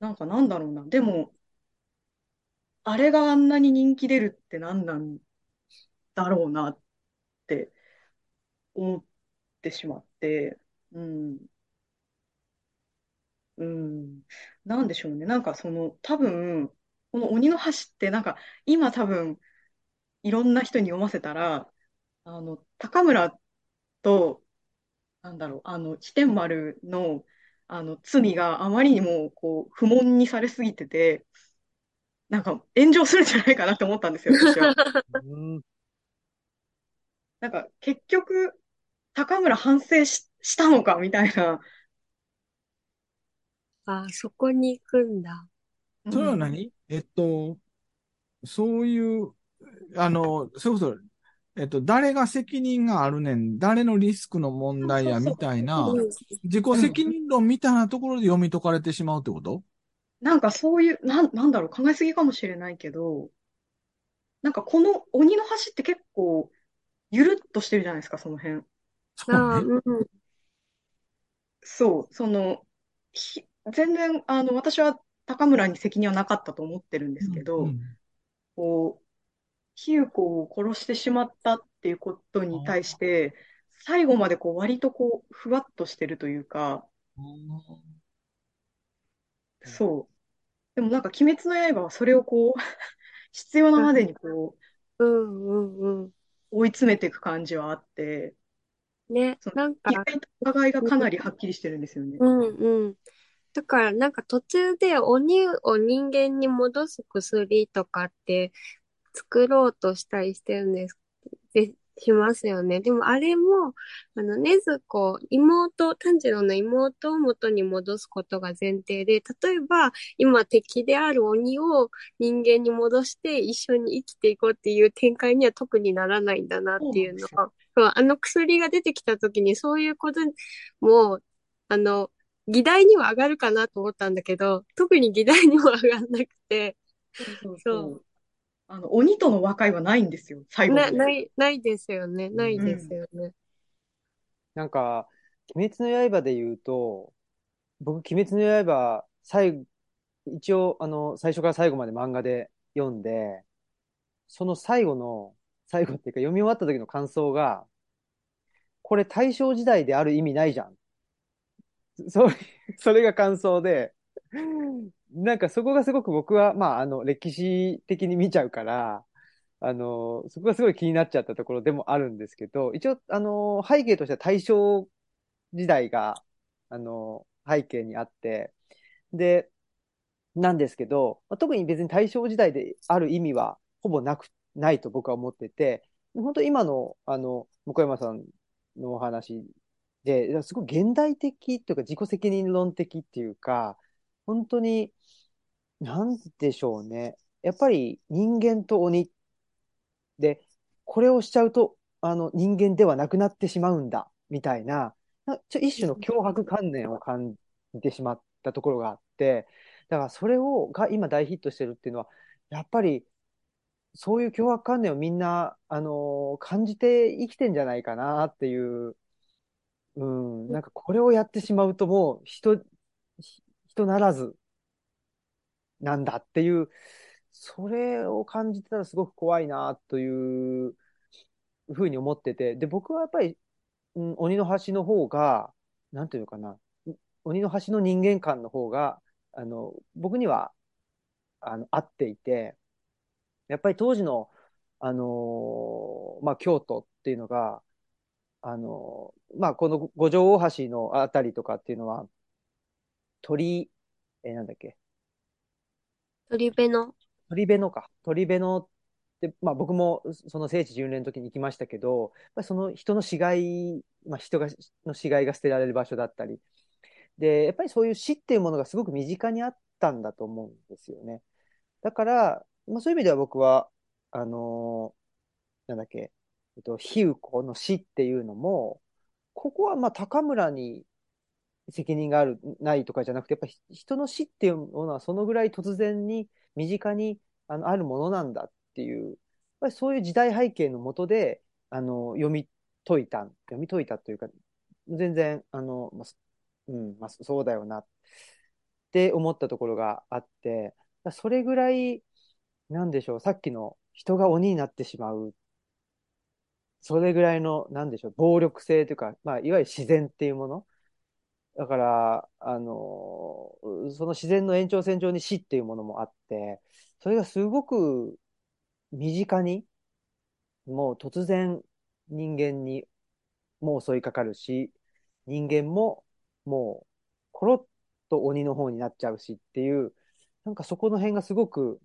なんかなんだろうな。でも、あれがあんなに人気出るって何なんだろうなって思ってしまって、うん。うん。なんでしょうね。なんかその、多分、この鬼の橋ってなんか、今多分、いろんな人に読ませたら、あの、高村と、なんだろう、あの、飛天丸の、あの、罪があまりにも、こう、不問にされすぎてて、なんか炎上するんじゃないかなって思ったんですよ、<laughs> 私は。なんか結局、高村反省ししたのかみたいな。あ、そこに行くんだ。それは何、えっと、そういう、あの、それこそ、えっと、誰が責任があるねん、誰のリスクの問題やみたいな、うん。自己責任論みたいなところで読み解かれてしまうってこと？なんかそういう、なん、なんだろう、考えすぎかもしれないけど、なんかこの鬼の橋って結構、ゆるっとしてるじゃないですか、その辺。そうああ、ね。うん。そう、その、ひ全然、あの、私は高村に責任はなかったと思ってるんですけうど、んこう、比喩子を殺してしまったっていうことに対して、最後までこう、割とこう、ふわっとしてるというか、そう。でもなんか、鬼滅の刃はそれをこう、<laughs> 必要なまでにこう、うんうんうん。追い詰めていく感じはあって、ね、そのなんか、意外とお互いがかなりはっきりしてるんですよね。うんうん。だからなんか途中で鬼を人間に戻す薬とかって作ろうとしたりしてるんです、で、しますよね。でもあれも、あの、禰豆子、妹、炭治郎の妹を元に戻すことが前提で、例えば今敵である鬼を人間に戻して一緒に生きていこうっていう展開には特にならないんだなっていうのそうが、そうあの薬が出てきた時にそういうことも、あの、議題には上がるかなと思ったんだけど、特に議題にも上がんなくて、そうそうそそう。あの、鬼との和解はないんですよ、最後まな、で。ない、ないですよね。ないですよね。なんか、鬼滅の刃で言うと、僕、鬼滅の刃、最後、一応、あの、最初から最後まで漫画で読んで、その最後の、最後っていうか読み終わった時の感想が、これ大正時代である意味ないじゃん。そう、<laughs> それが感想で、なんかそこがすごく僕は、まあ、あの、歴史的に見ちゃうから、あの、そこがすごい気になっちゃったところでもあるんですけど、一応、あの、背景としては大正時代が、あの、背景にあって、で、なんですけど、まあ特に別に大正時代である意味はほぼなく、ないと僕は思ってて、本当今の、あの、向山さんのお話で、すごい現代的というか自己責任論的っていうか、本当に、なんでしょうね。やっぱり人間と鬼で、これをしちゃうと、あの、人間ではなくなってしまうんだ、みたいな、なちょ一種の脅迫観念を感じてしまったところがあって、だからそれを、が今大ヒットしてるっていうのは、やっぱり、そういう脅迫観念をみんな、あの感じて生きてんじゃないかなっていう、うん、なんかこれをやってしまうともう人、人ならずなんだっていう、それを感じてたらすごく怖いなというふうに思ってて、で、僕はやっぱり、うん、鬼の橋の方が、なんていうのかな、鬼の橋の人間観の方が、あの、僕には、あの、合っていて、やっぱり当時の、あのまあ、京都っていうのが、あのまあ、この五条大橋のあたりとかっていうのは、鳥、えーなんだっけ、鳥辺の？鳥辺野か。鳥辺野って、まあ僕もその聖地巡礼の時に行きましたけど、その人の死骸、まあ人が、の死骸が捨てられる場所だったり、で、やっぱりそういう死っていうものがすごく身近にあったんだと思うんですよね。だから、まあそういう意味では僕は、あのーなんだっけ、えっと、比喩子の死っていうのも、ここはまあ高村に責任がある、ないとかじゃなくて、やっぱり人の死っていうものはそのぐらい突然に身近にあのあるものなんだっていう、やっぱりそういう時代背景のもとで、あの、読み解いた、読み解いたというか、全然、あの、まあ、うん、まあ、そうだよなって思ったところがあって、それぐらい、なんでしょう、さっきの人が鬼になってしまう、それぐらいの、なんでしょう、暴力性というか、まあ、いわゆる自然っていうもの。だから、あの、その自然の延長線上に死っていうものもあって、それがすごく身近に、もう突然人間にもう襲いかかるし、人間ももうコロッと鬼の方になっちゃうしっていう、なんかそこの辺がすごく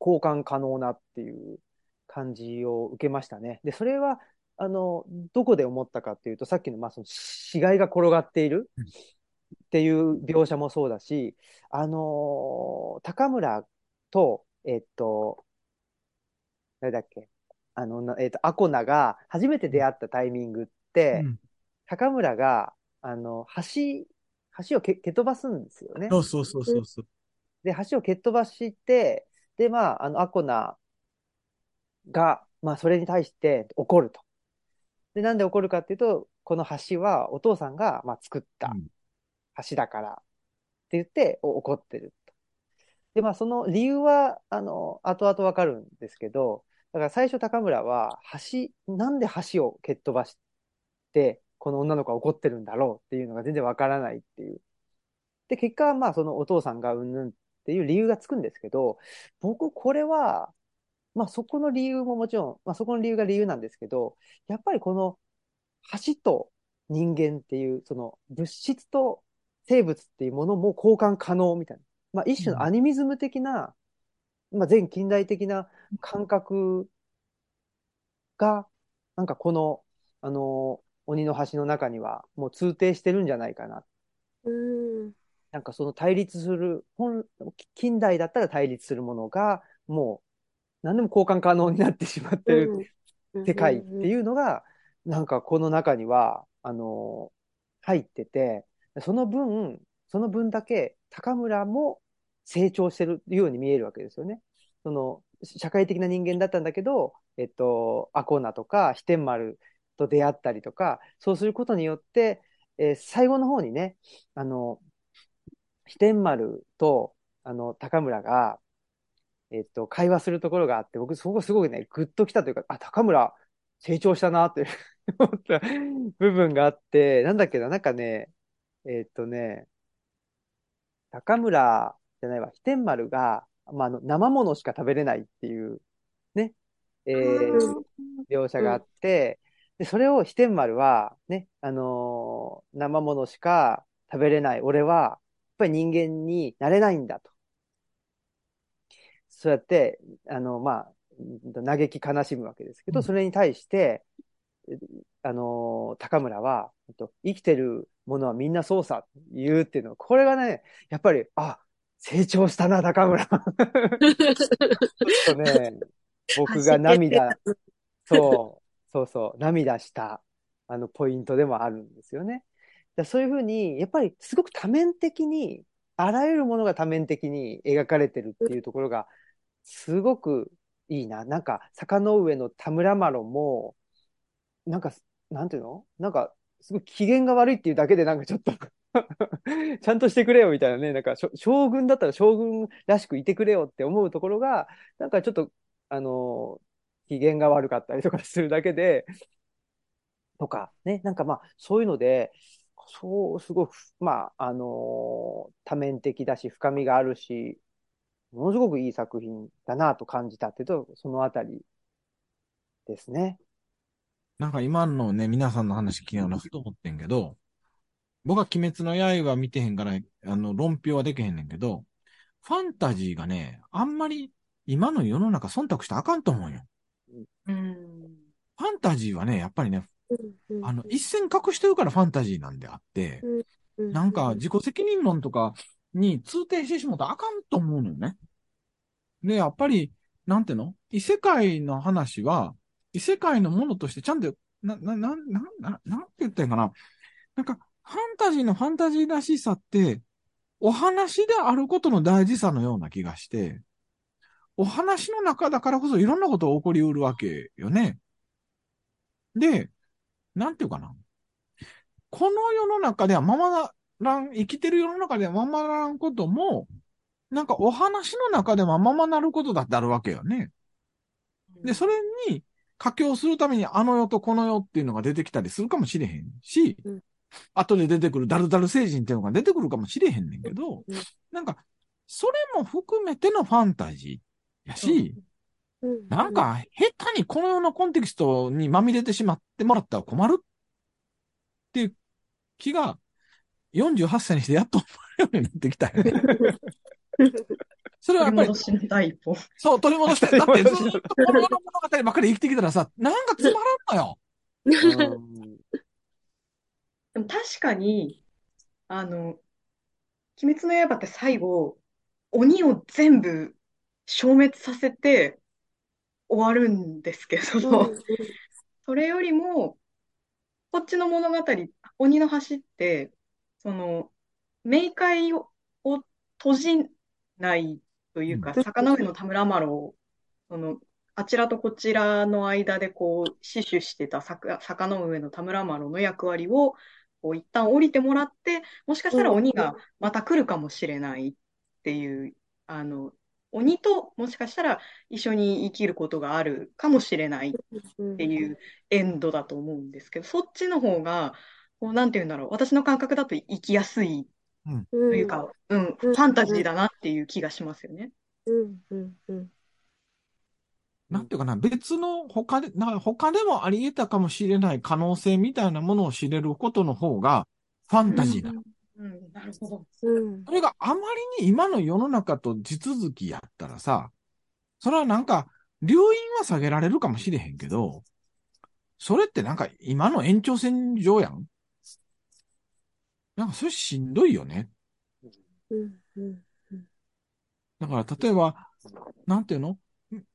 交換可能なっていう感じを受けましたね。で、それは、あの、どこで思ったかっていうと、さっきの、まあ、その死骸が転がっている。っていう描写もそうだし、あのー高村と、えっと、誰だっけ？あの、なえっと、アコナが初めて出会ったタイミングって、うん高村が、あの、橋、橋をけ蹴飛ばすんですよね。そうそうそうそうそう。で、橋を蹴っ飛ばして、で、まあ、あの、アコナが、まあ、それに対して怒ると。で、なんで怒るかっていうと、この橋はお父さんが、まあ、作ったうん橋だからって言ってお怒ってると。で、まあ、その理由は、あの、後々わかるんですけど、だから最初高村は、橋、なんで橋を蹴っ飛ばして、この女の子が怒ってるんだろうっていうのが全然わからないっていう。で、結果、まあ、そのお父さんがうんぬんっていう理由がつくんですけど、僕、これは、まあ、そこの理由ももちろん、まあ、そこの理由が理由なんですけど、やっぱりこの橋と人間っていう、その物質と生物っていうものも交換可能みたいな。まあ、一種のアニミズム的な、まあ、全近代的な感覚が、なんかこの、あの、鬼の橋の中にはもう通底してるんじゃないかな。うん。なんかその対立する、本、近代だったら対立するものが、もう何でも交換可能になってしまってる世界っていうのが、なんかこの中には、あの、入ってて、その分、その分だけ高村も成長してるように見えるわけですよね。その、社会的な人間だったんだけど、えっと、アコナとか、飛天丸と出会ったりとか、そうすることによって、えー最後の方にね、あの、飛天丸と、あの、高村が、えっと、会話するところがあって、僕、そこすごくね、グッときたというか、あ、高村、成長したなって <laughs> 思った部分があって、なんだっけな、なんかね、えっとね、高村じゃないわ、飛天丸が、まあ、あの、生ものしか食べれないっていう、ね、えー描写があって、で、それを飛天丸は、ね、あのー生ものしか食べれない俺は、やっぱり人間になれないんだと。そうやって、あの、まあ、うん嘆き悲しむわけですけど、うんそれに対して、えあのー高村は、えっと生きてるものはみんなそうさ、言うっていうのは、これがね、やっぱり、あ、成長したな、高村。<laughs> ちょっとね、僕が涙、そう、そうそう、涙した、あの、ポイントでもあるんですよね。だそういうふうに、やっぱりすごく多面的に、あらゆるものが多面的に描かれてるっていうところが、すごくいいな。なんか、坂の上の田村麻呂も、なんか、なんていうの？なんか、すごい機嫌が悪いっていうだけで、なんかちょっと <laughs> ちゃんとしてくれよみたいなね、なんか将軍だったら将軍らしくいてくれよって思うところが、なんかちょっと、あの機嫌が悪かったりとかするだけで、とか、ね、なんかまあ、そういうので、そう、すごく、まあ、あの多面的だし、深みがあるし、ものすごくいい作品だなと感じたっていうと、そのあたりですね。なんか今のね、皆さんの話聞きながらふと思ってんけど、僕は鬼滅の刃見てへんから、あの、論評はできへんねんけど、ファンタジーがね、あんまり今の世の中忖度したらあかんと思うよ。うん。ファンタジーはね、やっぱりね、うんあの、一線隠してるからファンタジーなんであって、なんか自己責任論とかに通底してしまったらあかんと思うのよね。で、やっぱり、なんていうの？異世界の話は、異世界のものとしてちゃんと、な、な、な、な、な、なんて言ったらいいかな。なんか、ファンタジーのファンタジーらしさって、お話であることの大事さのような気がして、お話の中だからこそいろんなことが起こりうるわけよね。で、なんていうかな。この世の中ではままならん、生きてる世の中ではままならんことも、なんかお話の中ではままなることだってあるわけよね。で、それに、佳境するためにあの世とこの世っていうのが出てきたりするかもしれへんし、うん。後で出てくるダルダル星人っていうのが出てくるかもしれへんねんけど、うん。なんか、それも含めてのファンタジーやし、うん。なん、か、下手にこの世のコンテキストにまみれてしまってもらったら困るっていう気が、48歳にしてやっと思えるようになってきたよね。それはやっぱり取り戻、しの第一歩。そう、取り戻して、<laughs> だってずっとこの物語ばっかり生きてきたらさ、なんかつまらんのよ。う <laughs> んでも確かに、あの、鬼滅の刃って最後、鬼を全部消滅させて終わるんですけうんど、それよりも、こっちの物語、鬼の橋って、その、冥界をを閉じないというか、うん。坂上の田村麻呂、その、あちらとこちらの間でこう、死守してた坂坂上の田村麻呂の役割を、こう一旦降りてもらって、もしかしたら鬼がまた来るかもしれないっていう、あの、鬼ともしかしたら一緒に生きることがあるかもしれないうんっていうエンドだと思うんですけど、そっちの方が、こう、なんて言うんだろう、私の感覚だと生きやすいというか、うん、ファンタジーだなっていう気がしますよね。うん。うん。うん。なんていうかな、別の他で、な他でもあり得たかもしれない可能性みたいなものを知れることの方がファンタジーなの。うん、なるほど。うん。それがあまりに今の世の中と地続きやったらさ、それはなんか、留飲は下げられるかもしれへんけど、それってなんか今の延長線上やんなんかそれしんどいよね。うんうんだから例えば、なんていうの？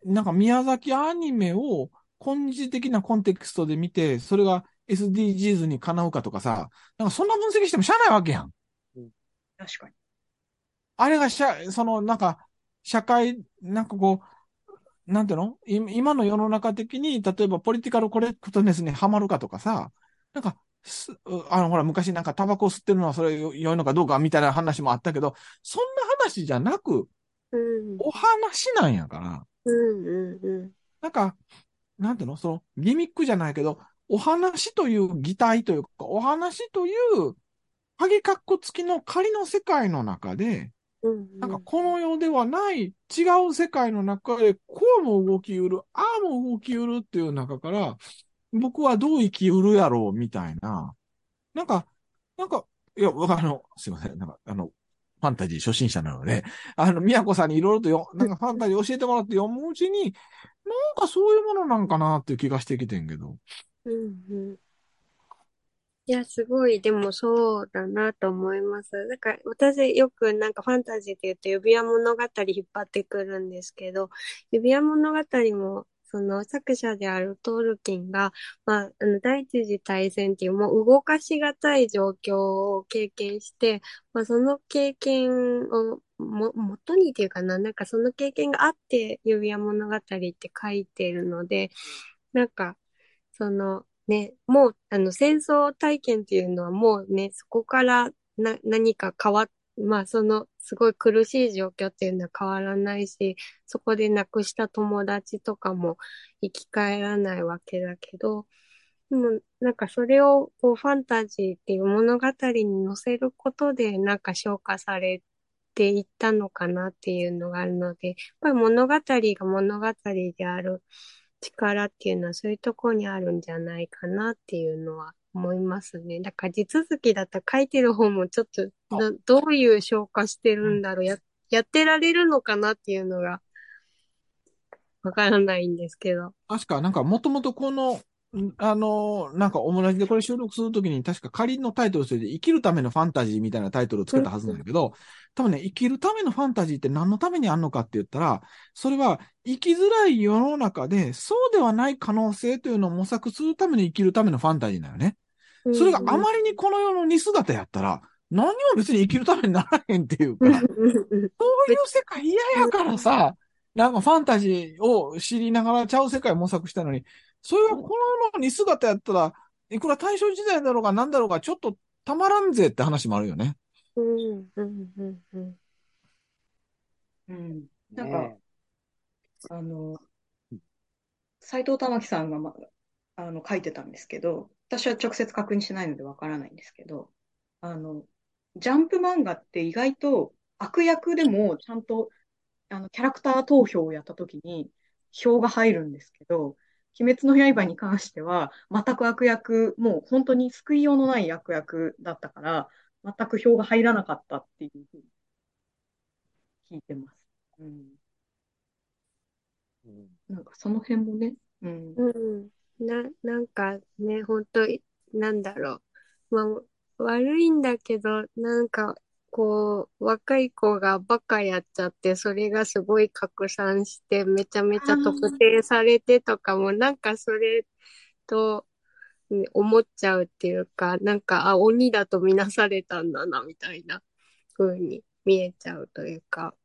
なんか宮崎アニメを今日的なコンテクストで見て、それが SDGs にかなうかとかさ、なんかそんな分析してもしゃあないわけやん。確かに。あれがしゃ、その、なんか、社会、なんかこう、なんていうの？い今の世の中的に、例えばポリティカルコレクトネスにはまるかとかさ、なんか、すあの、ほら、昔なんかタバコ吸ってるのはそれ良いのかどうかみたいな話もあったけど、そんな話じゃなく、うん。お話なんやから、うんうんうん。なんか、なんていうの？その、ギミックじゃないけど、お話という擬態というか、お話という、鍵括弧付きの仮の世界の中で、うん。なんかこの世ではない違う世界の中で、こうも動きうる、ああも動きうるっていう中から、僕はどう生きうるやろうみたいな。なんか、なんか、いや、あの、すいません。なんか、あの、ファンタジー初心者なので、あの、宮子さんにいろいろとよ、なんかファンタジー教えてもらって読むうちに、なんかそういうものなんかなっていう気がしてきてんけど。うんうんいや、すごい、でもそうだなと思います。なんか、私よくなんかファンタジーって言うと指輪物語引っ張ってくるんですけど、指輪物語も、その作者であるトールキンが、まあ、あの、第一次大戦っていうもう動かしがたい状況を経験して、まあ、その経験をも、元にっていうかな、なんかその経験があって指輪物語って書いてるので、なんか、そのね、もう、あの、戦争体験っていうのはもうね、そこからな、何か変わっ、まあ、その、すごい苦しい状況っていうのは変わらないし、そこで亡くした友達とかも生き返らないわけだけど、でも、なんかそれを、こう、ファンタジーっていう物語に載せることで、なんか消化されていったのかなっていうのがあるので、やっぱり物語が物語である。力っていうのはそういうところにあるんじゃないかなっていうのは思いますね。だから地続きだったら書いてる方もちょっとどどういう消化してるんだろう、や、やってられるのかなっていうのがわからないんですけど。確か、なんか、もともとこの、んあの、なんか、オムラジでこれ収録するときに、確か仮のタイトルとして、生きるためのファンタジーみたいなタイトルをつけたはずなんだけど、多分ね、生きるためのファンタジーって何のためにあんのかって言ったら、それは、生きづらい世の中で、そうではない可能性というのを模索するために生きるためのファンタジーなのね。それがあまりにこの世の似姿やったら、何も別に生きるためにならへんっていうか、うんそういう世界嫌やからさ、なんかファンタジーを知りながらちゃう世界を模索したのに、それがこの世の似姿やったら、いくら大正時代だろうが何だろうが、ちょっとたまらんぜって話もあるよね。うんうんうんうんうん。なんかねあの、斎藤玉樹さんが、ま、あの書いてたんですけど、私は直接確認しないのでわからないんですけど、あの、ジャンプ漫画って意外と悪役でもちゃんとあのキャラクター投票をやったときに票が入るんですけど、鬼滅の刃に関しては全く悪役、もう本当に救いようのない悪役だったから、全く票が入らなかったっていうふうに聞いてます。うん。うんなんかその辺もね、うん。うん。な、なんかね、本当なんだろう。まあ、悪いんだけど、なんか、こう、若い子がバカやっちゃって、それがすごい拡散して、めちゃめちゃ特定されてとかも、なんかそれと、思っちゃうっていうか、なんか、あ、鬼だとみなされたんだな、みたいな風に見えちゃうというか。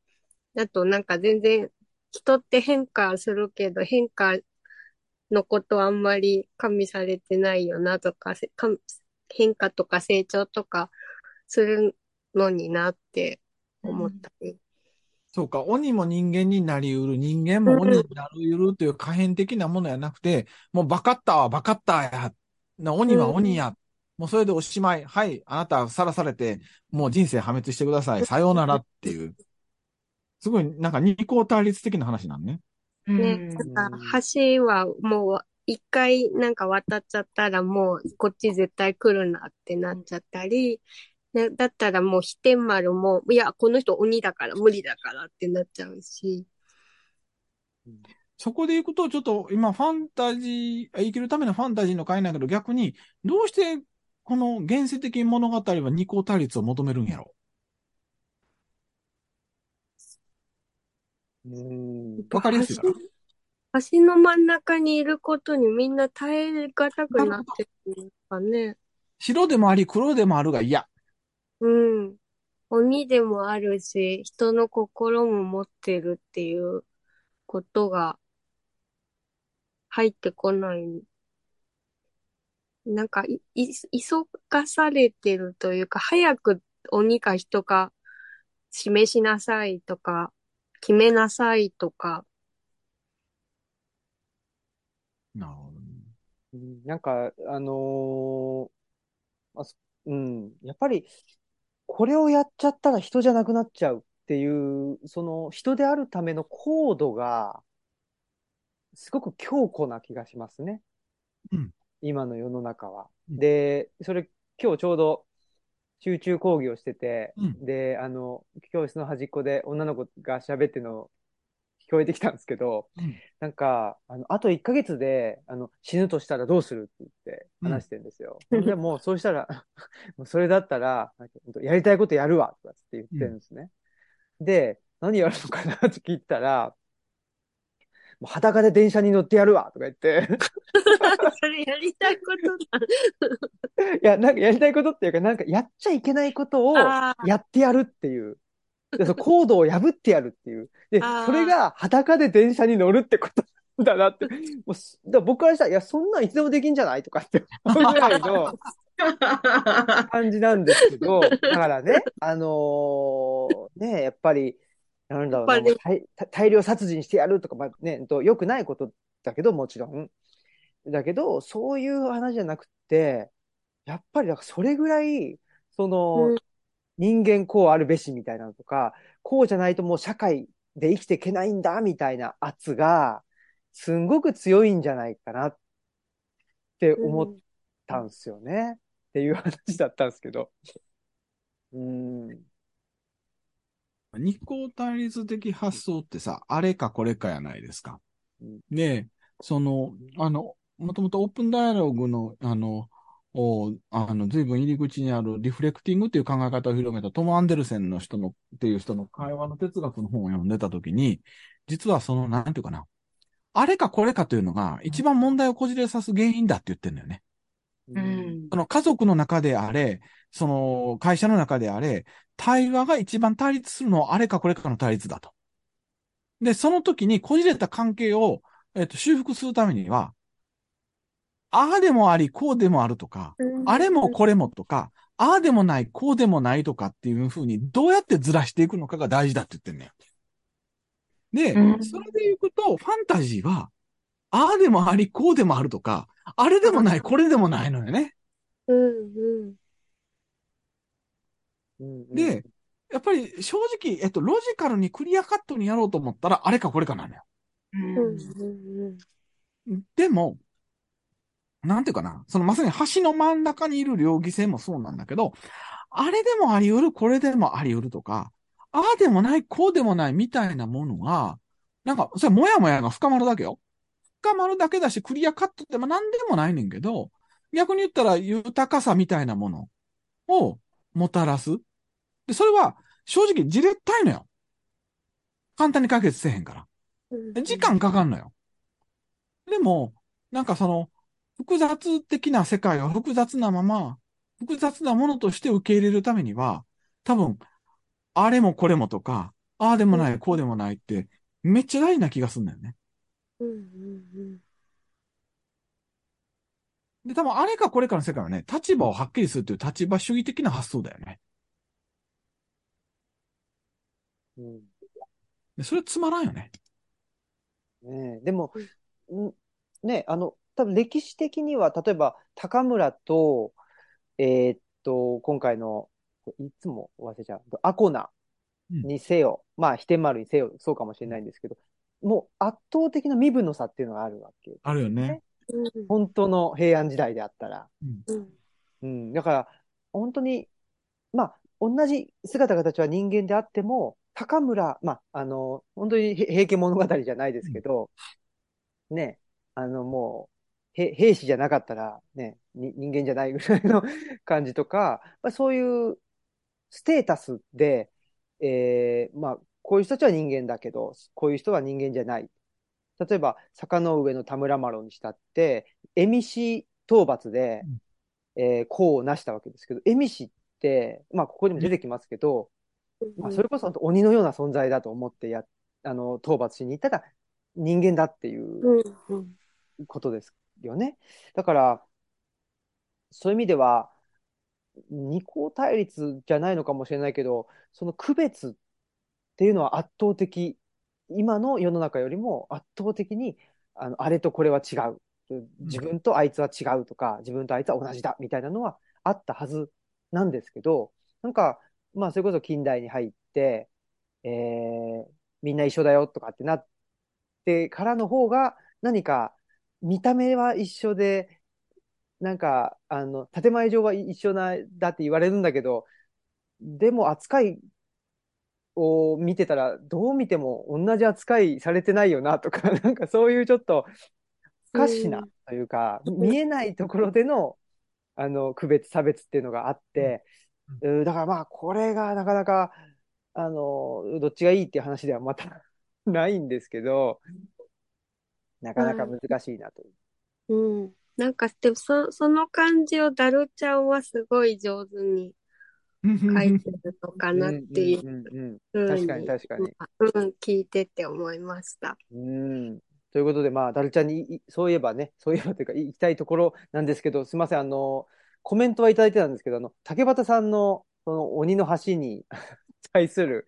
あと、なんか全然、人って変化するけど、変化のことあんまり加味されてないよなと、か変化とか成長とかするのになって思ったり。そうか、鬼も人間になりうる、人間も鬼になりうるという可変的なものやなくて、もうバカッターはバカッターや。な鬼は鬼や。もうそれでおしまい。はい、あなたさらされて、もう人生破滅してください。さようならっていう。すごい、なんか二項対立的な話なんね。ね、うんなんか橋はもう一回なんか渡っちゃったらもうこっち絶対来るなってなっちゃったり、ね、だったらもう飛天丸も、いや、この人鬼だから無理だからってなっちゃうし。そこで行くと、ちょっと今ファンタジー、生きるためのファンタジーの回なんやけど、逆に、どうしてこの現世的物語は二項対立を求めるんやろう？ん。わかりやすいかな？橋橋の真ん中にいることにみんな耐えがたくなってるんですかね。白でもあり、黒でもあるが嫌。うん。鬼でもあるし、人の心も持ってるっていうことが入ってこない。なんかい、い、急がされてるというか、早く鬼か人か示しなさいとか、決めなさいとか。なるほどね。うんなんか、あのーあそうん、やっぱり、これをやっちゃったら人じゃなくなっちゃうっていう、その人であるためのコードが、すごく強固な気がしますね。うん今の世の中は。うんで、それ、今日ちょうど集中講義をしてて、うんで、あの、教室の端っこで女の子が喋ってるの聞こえてきたんですけど、うんなんか、あの、あと1ヶ月で、あの、死ぬとしたらどうするって言って話してるんですよ。うんでもう、そうしたら、<laughs> もうそれだったら、やりたいことやるわ、とかって言ってるんですね。で、何やるのかなって聞いたら、もう裸で電車に乗ってやるわ、とか言って、<laughs> それやりたいことだ。いや、なんかやりたいことっていうか、なんかやっちゃいけないことをあやってやるっていう。でそのコードを破ってやるっていう。でそれが裸で電車に乗るってことだなって。<laughs> もうすだ僕からしたら、いや、そんなんいつでもできんじゃないとかって <laughs> 思うぐらいの感じなんですけど、だからね、<laughs> あのーね、やっぱり、なんだろうな、やっぱり大大量殺人してやるとか、まあね、と良くないことだけど、もちろん。だけど、そういう話じゃなくて、やっぱり、それぐらい、その、うん人間こうあるべしみたいなのとか、こうじゃないともう社会で生きていけないんだみたいな圧が、すんごく強いんじゃないかなって思ったんですよね。っていう話だったんですけど。うん。二項対立的発想ってさ、あれかこれかやないですかうん。で、その、あの、もともとオープンダイアログの、あの、おあの、随分入り口にあるリフレクティングっていう考え方を広めたトム・アンデルセンの人の、っていう人の会話の哲学の本を読んでたときに、実はその、なんていうかな、あれかこれかというのが一番問題をこじれさす原因だって言ってるんだよね。うんその家族の中であれ、その会社の中であれ、対話が一番対立するのはあれかこれかの対立だと。で、その時にこじれた関係を、えっと、修復するためには、ああでもあり、こうでもあるとか、あれもこれもとか、ああでもない、こうでもないとかっていうふうに、どうやってずらしていくのかが大事だって言ってんねよ。で、うんそれでいくと、ファンタジーは、ああでもあり、こうでもあるとか、あれでもない、これでもないのよね。うんうんうんで、やっぱり正直、えっと、ロジカルにクリアカットにやろうと思ったら、あれかこれかなのよ。うんうんうんでも、なんていうかな、そのまさに橋の真ん中にいる両義性もそうなんだけど、あれでもあり得る、これでもあり得るとか、ああでもない、こうでもないみたいなものが、なんか、それもやもやが深まるだけよ。深まるだけだし、クリアカットってまあ何でもないねんけど、逆に言ったら豊かさみたいなものをもたらす。で、それは正直じれったいのよ。簡単に解決せえへんから。時間かかんのよ。でも、なんかその、複雑的な世界を複雑なまま、複雑なものとして受け入れるためには、多分、あれもこれもとか、ああでもない、こうでもないって、めっちゃ大事な気がするんだよね。うんうんで、多分あれかこれかの世界はね、立場をはっきりするという立場主義的な発想だよね。うんでそれつまらんよね。ねえでも、んね、あの、多分歴史的には、例えば、高村と、えーっと、今回の、いつも忘れちゃう、アコナにせよ、まあ、秀丸にせよ、そうかもしれないんですけど、もう圧倒的な身分の差っていうのがあるわけ。あるよね。うん。本当の平安時代であったら。うん。うん、だから、本当に、まあ、同じ姿形は人間であっても、高村、まあ、あの、本当にへ平家物語じゃないですけど、ね、あの、もう、へ兵士じゃなかったら、ね、に人間じゃないぐらいの感じとか、まあ、そういうステータスで、えーまあ、こういう人たちは人間だけど、こういう人は人間じゃない。例えば、坂の上の田村麻呂にしたって、蝦夷討伐で、えー功を成したわけですけど、蝦夷って、まあ、ここにも出てきますけど、まあ、それこそ本当鬼のような存在だと思ってや、あの、討伐しに行ったら人間だっていううん。うん。ことですよね。だから、そういう意味では、二項対立じゃないのかもしれないけど、その区別っていうのは圧倒的、今の世の中よりも圧倒的に、あの、あれとこれは違う。自分とあいつは違うとか、自分とあいつは同じだみたいなのはあったはずなんですけど、なんか、まあ、それこそ近代に入って、えーみんな一緒だよとかってなってからの方が、何か見た目は一緒で、なんか、あの、建前上は一緒な、だって言われるんだけど、でも扱いを見てたら、どう見ても同じ扱いされてないよなとか、<laughs> なんかそういうちょっと、おかしなというか、見えないところでの、あの、区別、差別っていうのがあって、うん。だからまあ、これがなかなか、あの、どっちがいいっていう話ではまた <laughs> ないんですけど、なかなか難しいなと。うん。なんか、でも、そ、その感じをダルちゃんはすごい上手に書いてるのかなっていう確かに確かに。うん、聞いてて思いました。うん。ということで、まあ、ダルちゃんにい、そういえばね、そういえばというか、行きたいところなんですけど、すみません、あの、コメントはいただいてたんですけど、あの、竹俣さんの、その、鬼の橋に対する、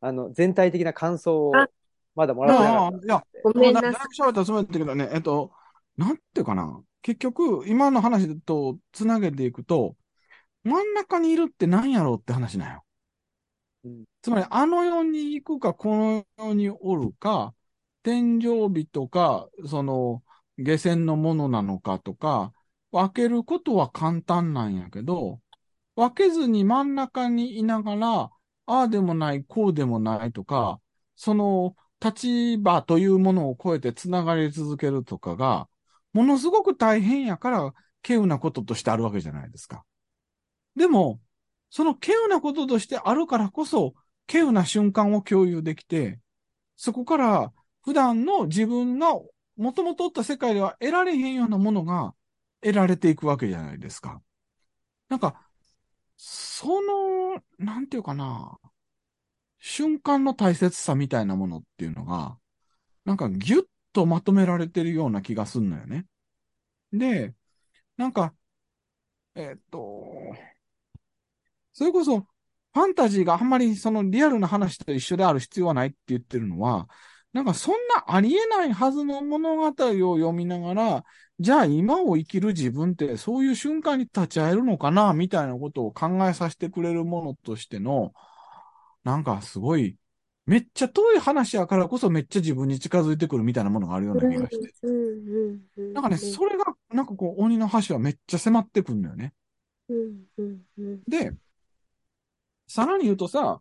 あの、全体的な感想をあ、まだもらってなかったいや、ごめんなさいだいぶ喋ったつもりだったけどね、えっと、なんていうかな。結局、今の話とつなげていくと、真ん中にいるって何やろうって話なんよ。うんつまり、あの世に行くか、この世におるか、天井日とか、その、下船のものなのかとか、分けることは簡単なんやけど、分けずに真ん中にいながら、ああでもない、こうでもないとか、その立場というものを超えてつながり続けるとかが、ものすごく大変やから、稀有なこととしてあるわけじゃないですか。でも、その稀有なこととしてあるからこそ、稀有な瞬間を共有できて、そこから普段の自分がもともとおった世界では得られへんようなものが得られていくわけじゃないですか。なんか、その、なんていうかな、瞬間の大切さみたいなものっていうのが、なんかギュッとまとめられてるような気がすんのよね。で、なんか、えっと、それこそ、ファンタジーがあんまりそのリアルな話と一緒である必要はないって言ってるのは、なんかそんなありえないはずの物語を読みながら、じゃあ今を生きる自分ってそういう瞬間に立ち会えるのかなみたいなことを考えさせてくれるものとしての、なんかすごい、めっちゃ遠い話やからこそめっちゃ自分に近づいてくるみたいなものがあるような気がして。なんかね、それが、なんかこう、鬼の橋はめっちゃ迫ってくるんだよね。で、さらに言うとさ、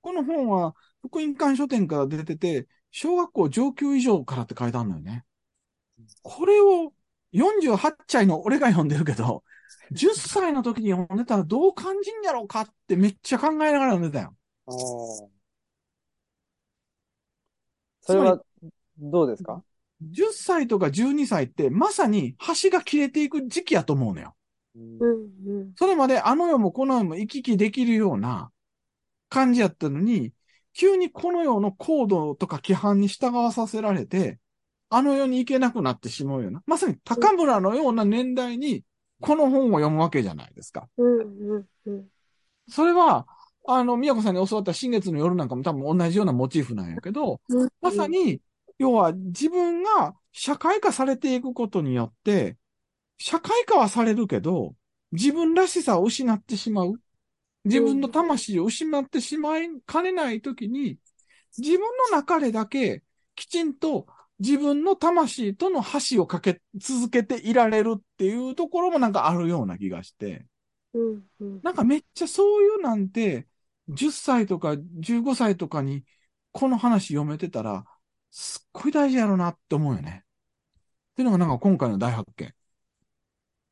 この本は福音館書店から出てて、小学校上級以上からって書いてあるのよね。これを48歳の俺が読んでるけど、<laughs> 10歳の時に読んでたらどう感じんやろうかってめっちゃ考えながら読んでたよ。おーそれは、どうですか？10歳とか12歳ってまさに橋が切れていく時期やと思うのよ。うんうんうん。それまであの世もこの世も行き来できるような感じやったのに、急にこの世の行動とか規範に従わさせられて、あの世に行けなくなってしまうような。まさに高村のような年代にこの本を読むわけじゃないですか。うんうんうん。それは、あの、宮子さんに教わった新月の夜なんかも多分同じようなモチーフなんやけど、うんまさに、要は自分が社会化されていくことによって、社会化はされるけど、自分らしさを失ってしまう。自分の魂を失ってしまいかねないときに、自分の中でだけきちんと自分の魂との橋をかけ続けていられるっていうところもなんかあるような気がして。なんかめっちゃそういうなんて、10歳とか15歳とかにこの話読めてたら、すっごい大事やろなって思うよね。っていうのがなんか今回の大発見。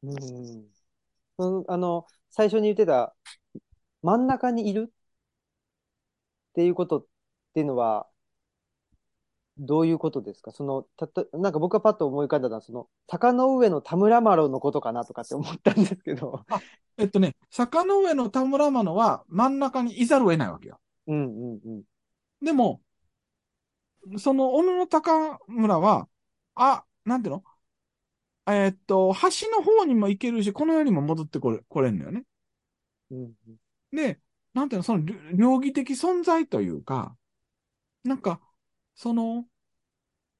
うんうんあの、最初に言ってた、真ん中にいるっていうことっていうのは、どういうことですか？その、たと、なんか僕がパッと思い浮かんだのは、その、坂の上の田村麻呂のことかなとかって思ったんですけど。えっとね、坂の上の田村麻呂は真ん中にいざるを得ないわけよ。うんうんうん。でも、その小野の高村は、あ、なんていうの？えっと、橋の方にも行けるし、この世にも戻ってこれ、これんのよね。うんうんで、なんていうの、その両両義的存在というか、なんか、その、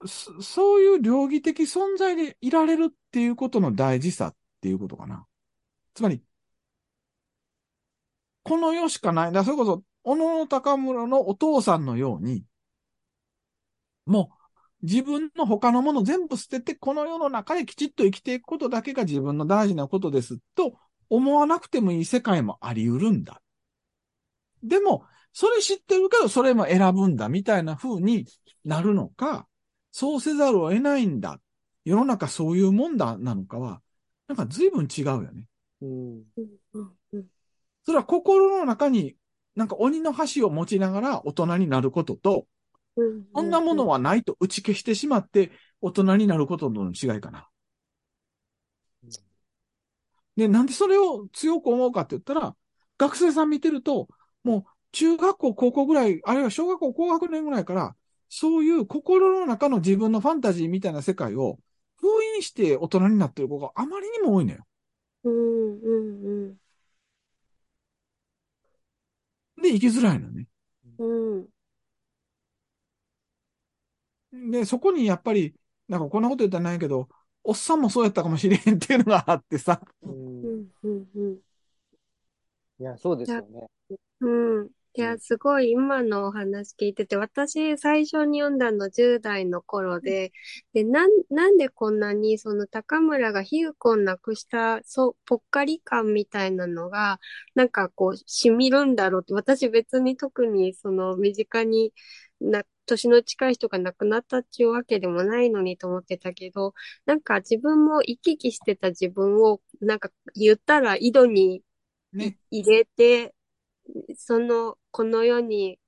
そういう両義的存在でいられるっていうことの大事さっていうことかな。つまり、この世しかない。だからそれこそ、小野高村のお父さんのように、もう、自分の他のもの全部捨てて、この世の中できちっと生きていくことだけが自分の大事なことですと思わなくてもいい世界もあり得るんだ。でも、それ知ってるけど、それも選ぶんだ、みたいな風になるのか、そうせざるを得ないんだ。世の中そういうもんだ、なのかは、なんか随分違うよね。うんそれは心の中に、なんか鬼の箸を持ちながら大人になることと、うん。そんなものはないと打ち消してしまって大人になることとの違いかな。で、なんでそれを強く思うかって言ったら、学生さん見てると、もう中学校、高校ぐらい、あるいは小学校、高学年ぐらいから、そういう心の中の自分のファンタジーみたいな世界を封印して大人になってる子があまりにも多いのよ。うんうんで、生きづらいのね。うん。うん。で、そこにやっぱり、なんかこんなこと言ったらないけど、おっさんもそうやったかもしれへんっていうのがあってさ。うんうんうんうん。いや、そうですよね。うん。いや、すごい今のお話聞いてて、私最初に読んだの10代の頃で、で、なん、なんでこんなにその高村が皮膚をなくした、そう、ぽっかり感みたいなのが、なんかこう、染みるんだろうって、私別に特にその身近にな、年の近い人が亡くなったっていうわけでもないのにと思ってたけど、なんか自分も行き来してた自分を、なんか言ったら井戸にね。入れて、その、この世に、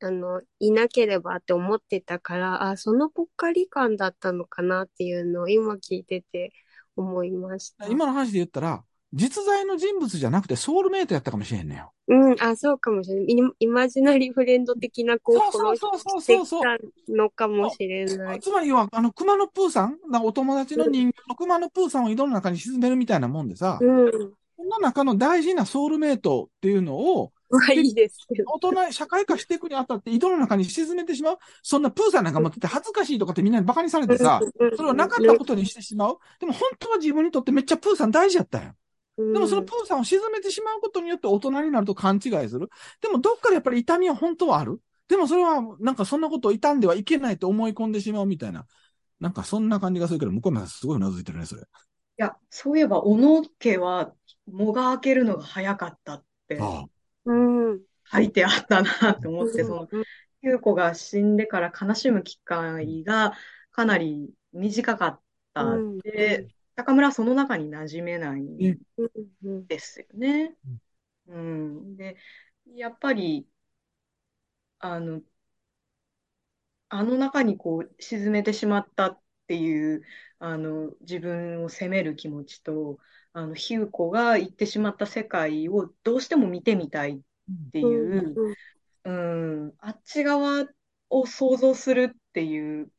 あの、いなければって思ってたから、あ、そのぽっかり感だったのかなっていうのを今聞いてて思いました。今の話で言ったら、実在の人物じゃなくてソウルメイトやったかもしれんのよ。うん、あ、そうかもしれない。イイマジナリーフレンド的なこう、そうそうそうそうそう。たのかもしれない。つまりは、あの、熊野プーさん、お友達の人形の熊野プーさんを井戸の中に沈めるみたいなもんでさ、うん。その中の大事なソウルメイトっていうのを、まあいいです。大人、社会化していくにあたって井戸の中に沈めてしまう。そんなプーさんなんか持ってて恥ずかしいとかってみんなに馬鹿にされてさ、それをなかったことにしてしまう。でも本当は自分にとってめっちゃプーさん大事やったんでもそのプーさんを沈めてしまうことによって大人になると勘違いする。でもどっかでやっぱり痛みは本当はある。でもそれはなんかそんなことを傷んではいけないと思い込んでしまうみたいな。なんかそんな感じがするけど、向こうもすごいうなずいてるね、それ。いや、そういえば、小野家は、藻が開けるのが早かったってあうん。書いてあったなと思って、うんその、優子が死んでから悲しむ機会がかなり短かった。うんで、高村はその中に馴染めないんえうんうんですよね。うん。で、やっぱり、あの、あの中にこう沈めてしまったっていう、あの、自分を責める気持ちと、あの、ヒューコが行ってしまった世界をどうしても見てみたいっていう、うん。うん、あっち側を想像するっていう、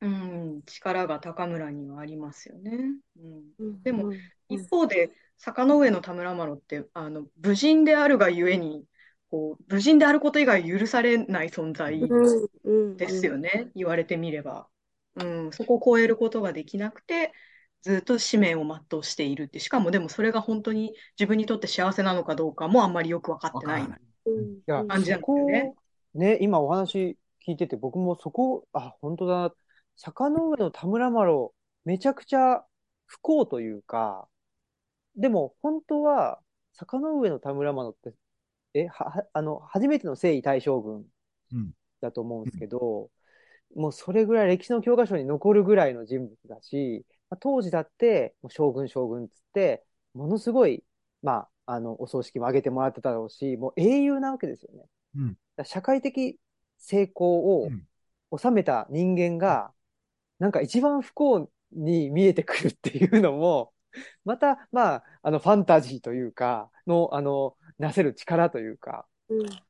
うん、力が高村にはありますよね。うん。うん。でもうん。一方で、坂の上の田村麻呂って、あの、武人であるがゆえに、こう、武人であること以外許されない存在ですよね、言われてみれば。うん、そこを超えることができなくて、ずっと使命を全うしているって、しかもでもそれが本当に自分にとって幸せなのかどうかもあんまりよく分かってない。感じなんですよそこねね、今お話聞いてて、僕もそこ、あ、本当だ。坂の上の田村麻呂、めちゃくちゃ不幸というか、でも本当は、坂の上の田村麻呂って、え、は、はあの、初めての征夷大将軍うん。だと思うんですけど、もうそれぐらい歴史の教科書に残るぐらいの人物だし、まあ当時だって、もう将軍将軍っつって、ものすごい、まあ、あの、お葬式も挙げてもらってたろうし、もう英雄なわけですよね。うん。だ社会的成功をうん。収めた人間が、なんか一番不幸に見えてくるっていうのも、また、まあ、あの、ファンタジーというか、の、あの、なせる力というか、うん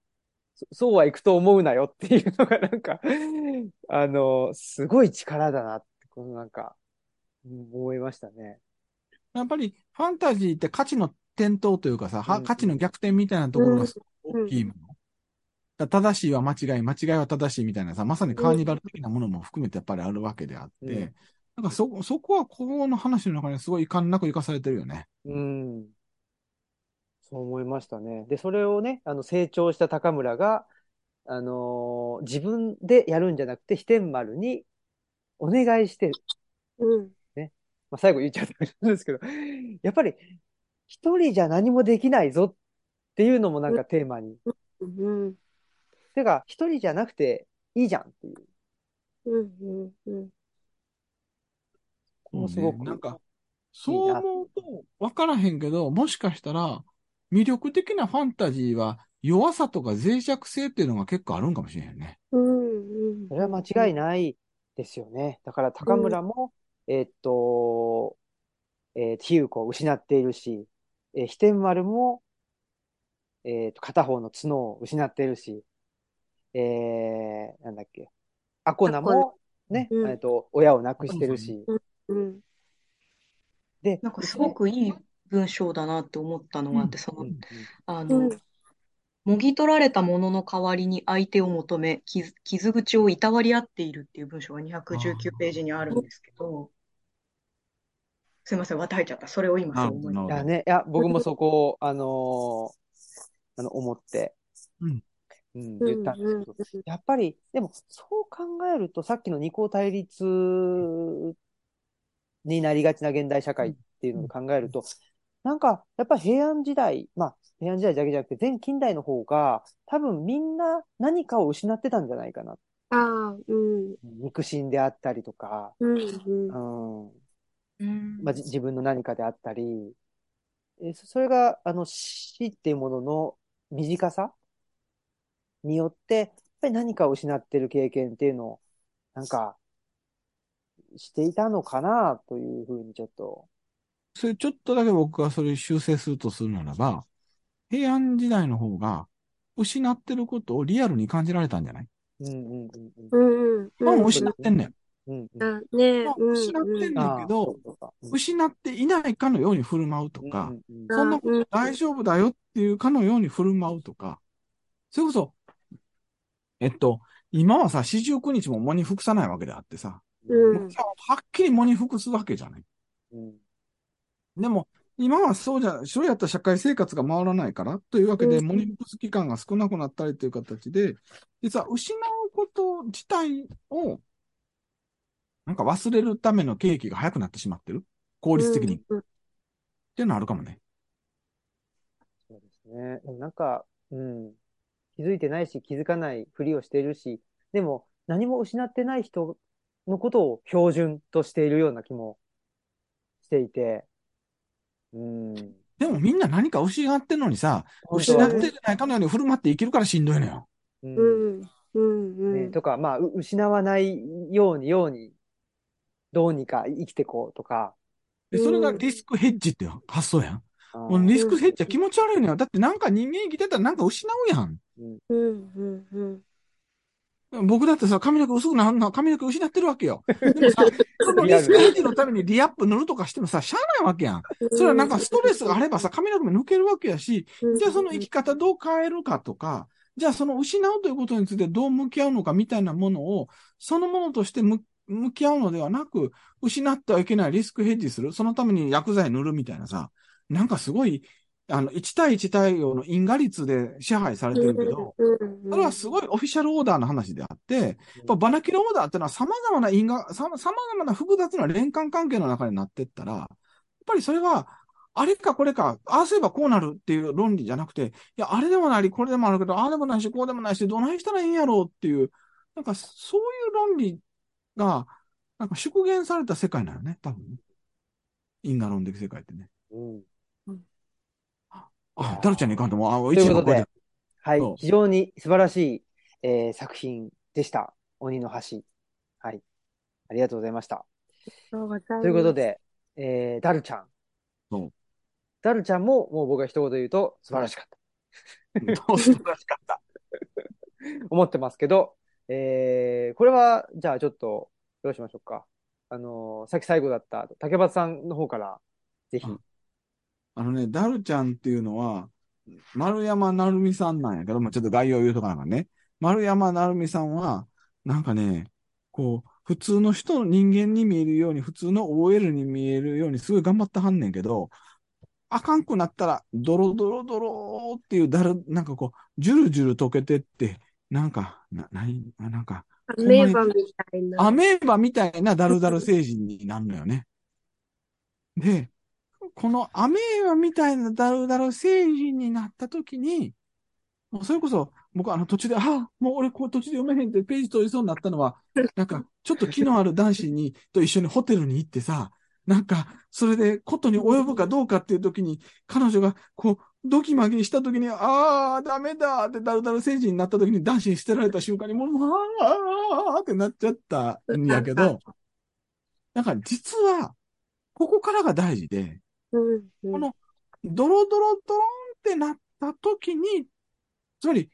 そそうはいくと思うなよっていうのがなんか、<laughs> あの、すごい力だなって、このなんか、うん思いましたね。やっぱりファンタジーって価値の転倒というかさ、はうん価値の逆転みたいなところがすごく大きいもの。だから正しいは間違い、間違いは正しいみたいなさ、まさにカーニバル的なものも含めてやっぱりあるわけであって、うんなんかそ、そこはこの話の中にすごい遺憾なく生かされてるよね。うん。そう思いましたね。で、それをね、あの、成長した高村が、あのー自分でやるんじゃなくて、飛天丸にお願いしてる。うんまあ、最後言っちゃったんですけど、<laughs> やっぱり、一人じゃ何もできないぞっていうのもなんかテーマに。うんてか、一人じゃなくていいじゃんっていう。うんうんうんもうすごく。なんか、そう思うと分からへんけど、もしかしたら魅力的なファンタジーは弱さとか脆弱性っていうのが結構あるんかもしれへんね。うんうん。それは間違いないですよね。だから高村も、えーっと、えー、比喩子を失っているし、えー、飛天丸も、えーっと、片方の角を失っているし、えー、なんだっけ、アコナも、ね、うん。えーっと、親を亡くしてるし、うん。で、なんかすごくいい文章だなって思ったのがあって、そのあのん、もぎ取られたものの代わりに相手を求め、傷、傷口をいたわり合っているっていう文章が219ページにあるんですけど、すいません、渡えちゃった。それを今そう思いね、いや、僕もそこを、あのーあの、思って、うん。うん、言ったんですけど、やっぱり、でも、そう考えると、さっきの二項対立になりがちな現代社会っていうのを考えると、なんか、やっぱり平安時代、まあ、平安時代だけじゃなくて、全近代の方が、多分みんな何かを失ってたんじゃないかな。ああうん。肉親であったりとか、うんうん。うん、まあ、じ自分の何かであったり、えそそれが、あの、死っていうものの短さ？によって、やっぱり何かを失ってる経験っていうのを、なんか、していたのかなというふうにちょっと、それちょっとだけ僕がそれ修正するとするならば、平安時代の方が失ってることをリアルに感じられたんじゃない？うんうんうんうん。うんまあもう失ってんねん。うん。うんうん。あね。失ってんねんああけどそう、そうかうん失っていないかのように振る舞うとか、うんうんそんなこと大丈夫だよっていうかのように振る舞うとか、それこそ、えっと、今はさ、四十九日も喪に服さないわけであってさ、うははっきり喪に服すわけじゃない？うんでも、今はそうじゃ、そうやったら社会生活が回らないからというわけで、うんモニフクス期間が少なくなったりという形で、実は失うこと自体を、なんか忘れるための契機が早くなってしまってる。効率的に。っうんていうのはあるかもね。そうですね。でもなんか、うん。気づいてないし、気づかないふりをしているし、でも何も失ってない人のことを標準としているような気もしていて、うん。でもみんな何か失ってんのにさ、失ってないかのように振る舞って生きるからしんどいのよ。ううんん、うん、うん。ねとか、まあ、う失わないように、ように、どうにか生きてこうとか。で、それがリスクヘッジっていう発想やん。うリスクヘッジは気持ち悪いのよ。だってなんか人間生きてたらなんか失うやん。うん、うん、うん。僕だってさ、髪の毛薄くなるの、髪の毛失ってるわけよ。<laughs> でもさ、そのリスクヘッジのためにリアップ塗るとかしてもさ、しゃあないわけやん。それはなんかストレスがあればさ、髪の毛も抜けるわけやし、じゃあその生き方どう変えるかとか、じゃあその失うということについてどう向き合うのかみたいなものを、そのものとして向向き合うのではなく、失ってはいけないリスクヘッジする。そのために薬剤塗るみたいなさ、なんかすごい、あの、1対1対応の因果率で支配されてるけど、それはすごいオフィシャルオーダーの話であって、やっぱバナキラオーダーってのは様々な因果、さ様々な複雑な連関関係の中になってったら、やっぱりそれは、あれかこれか、ああすればこうなるっていう論理じゃなくて、いや、あれでもない、これでもあるけど、ああでもないし、こうでもないし、どないしたらいいんやろうっていう、なんかそういう論理が、なんか縮減された世界なのね、多分ね。因果論的世界ってね。うんあ、ダルちゃんに行かんとも、あ、一位がこ。はい。非常に素晴らしい、えー作品でした。鬼の橋。はい。ありがとうございました。とということで、えー、ダルちゃん。そうダルちゃんも、もう僕が一言言うと、素晴らしかった。どう素晴らしかった。<laughs> 思ってますけど、えー、これは、じゃあちょっと、どうしましょうか。あのーさっき最後だった、竹端さんの方から、ぜひ。うんあのね、ダルちゃんっていうのは、丸山成美さんなんやけども、ちょっと概要言うとかなんかね。丸山成美さんは、なんかね、こう、普通の人、人間に見えるように、普通の OL に見えるように、すごい頑張ってはんねんけど、あかんくなったら、ドロドロドロっていうだる、なんかこう、ジュルジュル溶けてって、なんか、な、なに、あなんか、アメーバみたいな。アメーバみたいなダルダル星人になるのよね。で、このアメーバみたいなダルダル星人になった時に、もうそれこそ、僕あの途中で、あもう俺こう途中で読めへんってページ取りそうになったのは、<laughs> なんか、ちょっと気のある男子に、と一緒にホテルに行ってさ、なんか、それでことに及ぶかどうかっていう時に、彼女が、こう、ドキマギした時に、ああ、ダメだってダルダル星人になった時に男子に捨てられた瞬間に、もう、ああってなっちゃったんやけど、<laughs> なんか実は、ここからが大事で、うんうんこのドロドロドロンってなった時に、つまり、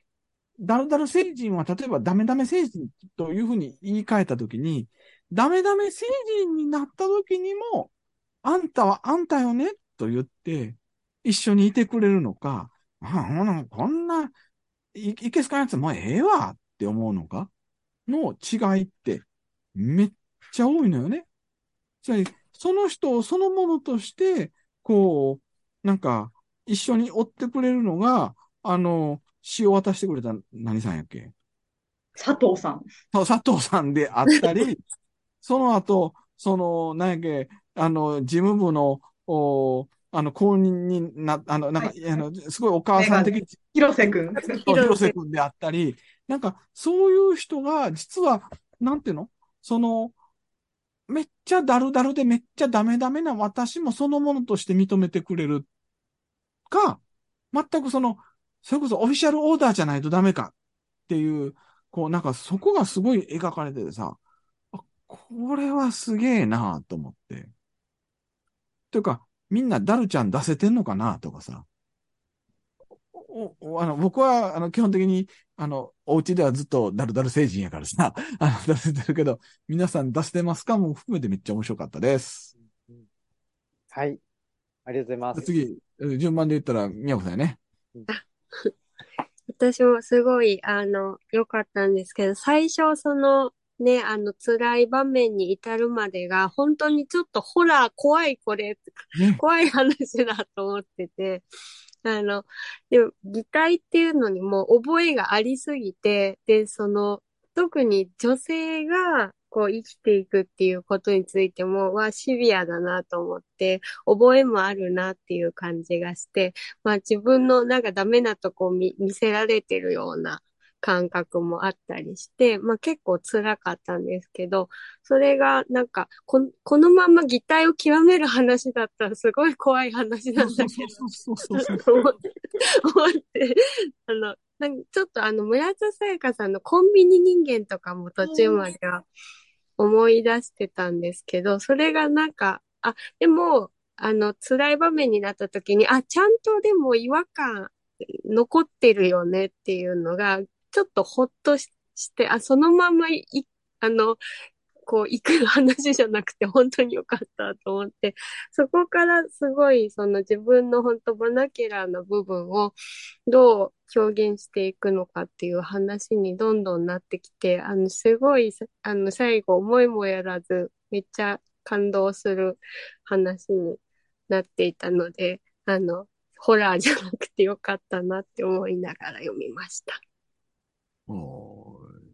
ダルダル星人は例えばダメダメ星人というふうに言い換えた時に、ダメダメ星人になった時にも、あんたはあんたよねと言って、一緒にいてくれるのか、あこんな、い、いけすかんやつもうええわって思うのかの違いってめっちゃ多いのよね。つまり、その人をそのものとして、こう、なんか、一緒に追ってくれるのが、あの、詩を渡してくれた何さんやっけ？佐藤さん。そう佐藤さんであったり、<laughs> その後、その、何やっけ、あの、事務部の、おあの、公認にな、あの、なんか、はいあの、すごいお母さん的広瀬くん。広瀬くんであったり、なんか、そういう人が、実は、なんていうの？その、めっちゃダルダルでめっちゃダメダメな私もそのものとして認めてくれるか、全くその、それこそオフィシャルオーダーじゃないとダメかっていう、こう、なんかそこがすごい描かれててさ、これはすげえなと思って。というか、みんなダルちゃん出せてんのかなとかさ。おおあの僕は、あの、基本的に、あの、お家ではずっとダルダル星人やからさ、<laughs> あの、出せてるけど、皆さん出してますかも含めてめっちゃ面白かったです。はい。ありがとうございます。次、え順番で言ったら、宮子さんやね。私もすごい、あの、良かったんですけど、最初、その、ね、あの、辛い場面に至るまでが、本当にちょっとホラー、怖いこれ、ね怖い話だと思ってて、あの、でも、擬態っていうのにも覚えがありすぎて、で、その、特に女性が、こう生きていくっていうことについても、はシビアだなと思って、覚えもあるなっていう感じがして、まあ自分のなんかダメなとこを見、見せられてるような感覚もあったりして、まあ結構辛かったんですけど、それがなんかこ、このまま擬態を極める話だったらすごい怖い話なんだけど。思って、あの、なんかちょっとあの、村田沙耶香さんのコンビニ人間とかも途中までは思い出してたんですけど、それがなんか、あ、でも、あの、辛い場面になった時に、あ、ちゃんとでも違和感残ってるよねっていうのが、ちょっとほっとして、あ、そのままい、あの、こう、行く話じゃなくて本当に良かったと思って、そこからすごいその自分の本当バナキュラーな部分をどう表現していくのかっていう話にどんどんなってきて、あの、すごい、あの、最後思いもやらず、めっちゃ感動する話になっていたので、あの、ホラーじゃなくてよかったなって思いながら読みました。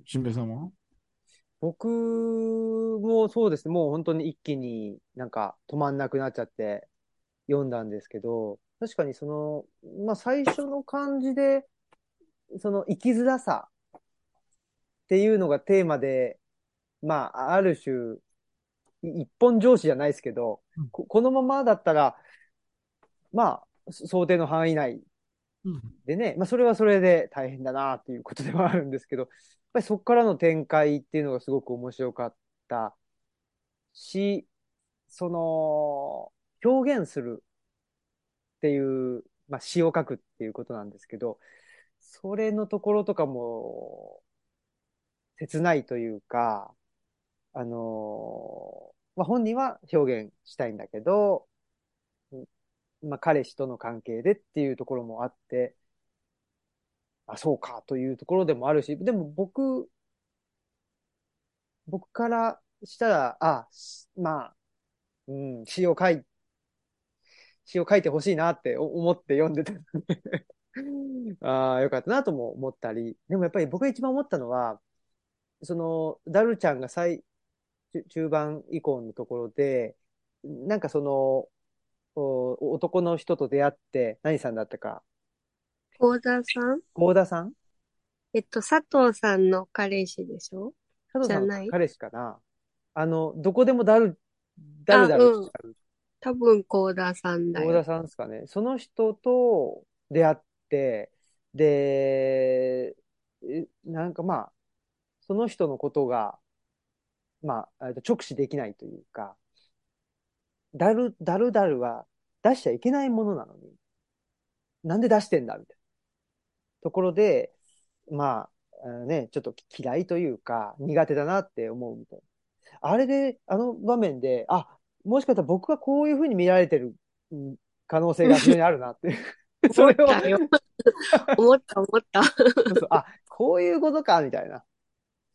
しんべヱさんは？僕もそうです。ね、もう本当に一気になんか止まんなくなっちゃって読んだんですけど、確かにその、まあ最初の感じで、その生きづらさっていうのがテーマで、まあある種、い一本上司じゃないですけどうん、ここのままだったら、まあ想定の範囲内でね、まあ、それはそれで大変だなっていうことではあるんですけど、やっぱりそこからの展開っていうのがすごく面白かったし、その、表現するっていう、まあ、詩を書くっていうことなんですけど、それのところとかも、切ないというか、あのまあ、本人は表現したいんだけど、まあ、彼氏との関係でっていうところもあって、あ、そうかというところでもあるし、でも僕、僕からしたら、あ、まあ、うん、詩を書い、詩を書いてほしいなって思って読んでた。<laughs> ああ、よかったなとも思ったり、でもやっぱり僕が一番思ったのは、その、ダルちゃんが最、中盤以降のところで、なんかその、男の人と出会って、何さんだったか、幸田さん？幸田さん？えっと、佐藤さんの彼氏でしょ？佐藤さんの彼氏かな。あの、どこでもだる、だるだるしちゃう。多分幸田さんだよ。幸田さんですかね。その人と出会って、で、えなんかまあ、その人のことが、まあ、えっと直視できないというか、だる、だるだるは出しちゃいけないものなのに、なんで出してんだみたいなところで、まあ、ね、ちょっと嫌いというか、苦手だなって思うみたいな。あれで、あの場面で、あ、もしかしたら僕はこういうふうに見られてるうん可能性が非常にあるなっていう。それを、思ったよ。思った、思った。そうそうあ、こういうことか、みたいな。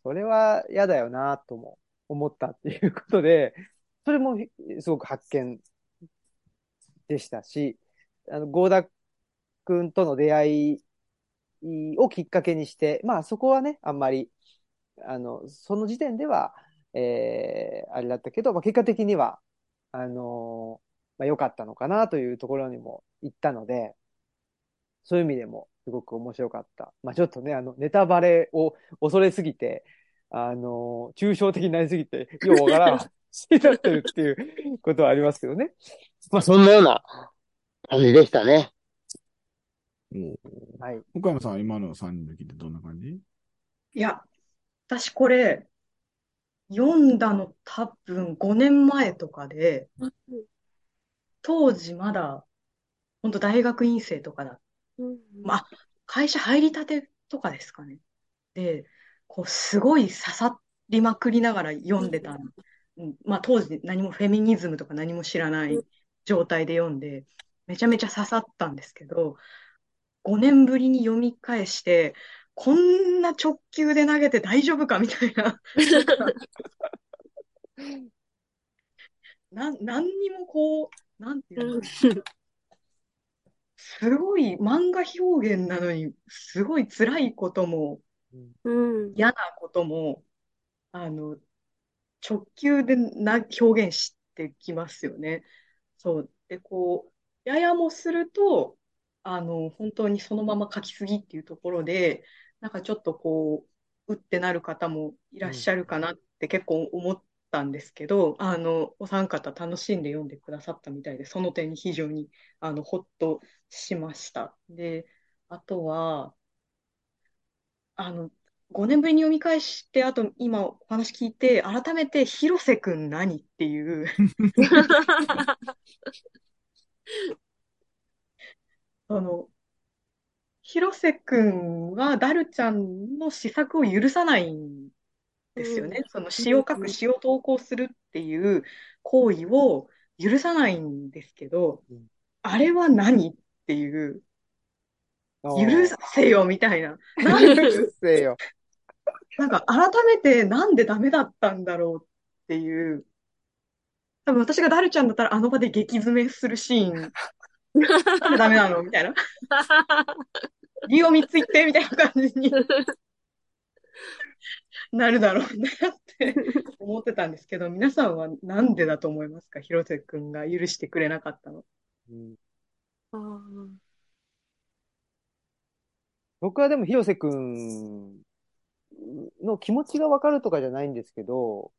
それは嫌だよな、とも思ったっていうことで、それもすごく発見でしたし、あの、ゴーダ君との出会いをきっかけにして、まあそこはね、あんまり、あの、その時点では、えー、あれだったけど、まあ結果的には、あのまあ良かったのかなというところにも行ったので、そういう意味でもすごく面白かった。まあちょっとね、あの、ネタバレを恐れすぎて、あの抽象的になりすぎて、ようわからん <laughs> になってるっていうことはありますけどね。まあ、そんなような感じでしたね。はい。岡山さんは今の3人で聞いてどんな感じ？いや、私これ、読んだの多分5年前とかで、当時まだ、本当大学院生とかだ。うんまあ、会社入りたてとかですかね。で、こう、すごい刺さりまくりながら読んでた。うんまあ、当時何もフェミニズムとか何も知らない状態で読んで、めちゃめちゃ刺さったんですけど、5年ぶりに読み返して、こんな直球で投げて大丈夫かみたいな。<laughs> な、何にもこう、なんていうの。すごい漫画表現なのに、すごい辛いことも、うん。嫌なことも、あの、直球でな表現してきますよね。そう。で、こう、ややもすると、あの、本当にそのまま書きすぎっていうところで、なんかちょっとこう、うってなる方もいらっしゃるかなって結構思ったんですけど、あの、お三方楽しんで読んでくださったみたいで、その点に非常に、あの、ほっとしました。で、あとは、あの、5年ぶりに読み返して、あと今お話聞いて、改めて広瀬くん何っていう、<laughs> あの、広瀬くんはダルちゃんの試作を許さないんですよね。その詩を書く、詩を投稿するっていう行為を許さないんですけどうん、あれは何っていう、許せよみたいな。許なんでせよ。なんか改めてなんでダメだったんだろうっていう、多分私がダルちゃんだったらあの場で激詰めするシーン、なんでダメなのみたいな。理由を3つ言ってみたいな感じになるだろうなって思ってたんですけど、皆さんはなんでだと思いますか？広瀬くんが許してくれなかったの。うんあー僕はでも広瀬くんの気持ちがわかるとかじゃないんですけど、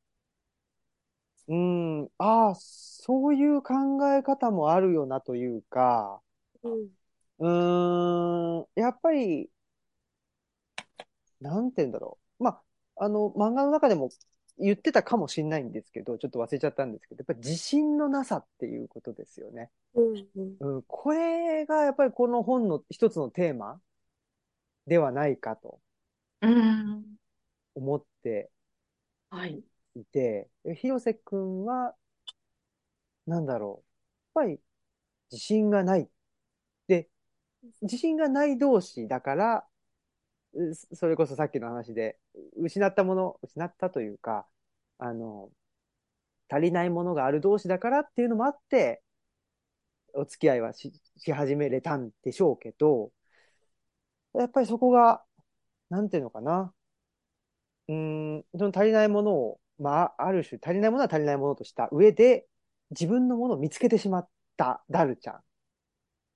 うーん、ああ、そういう考え方もあるよなというか、うんうーん、やっぱり、なんて言うんだろう。まあ、あの、漫画の中でも言ってたかもしれないんですけど、ちょっと忘れちゃったんですけど、やっぱり自信のなさっていうことですよね。うんうんうん、これがやっぱりこの本の一つのテーマではないかとうん。思ってはい。いて、広瀬くんは、なんだろう。やっぱり自信がない。で、自信がない同士だから、うそれこそさっきの話で、失ったもの、失ったというか、あの、足りないものがある同士だからっていうのもあって、お付き合いはし、し始めれたんでしょうけど、やっぱりそこが、なんていうのかな。うん、その足りないものを、まあ、ある種足りないものは足りないものとした上で、自分のものを見つけてしまったダルちゃん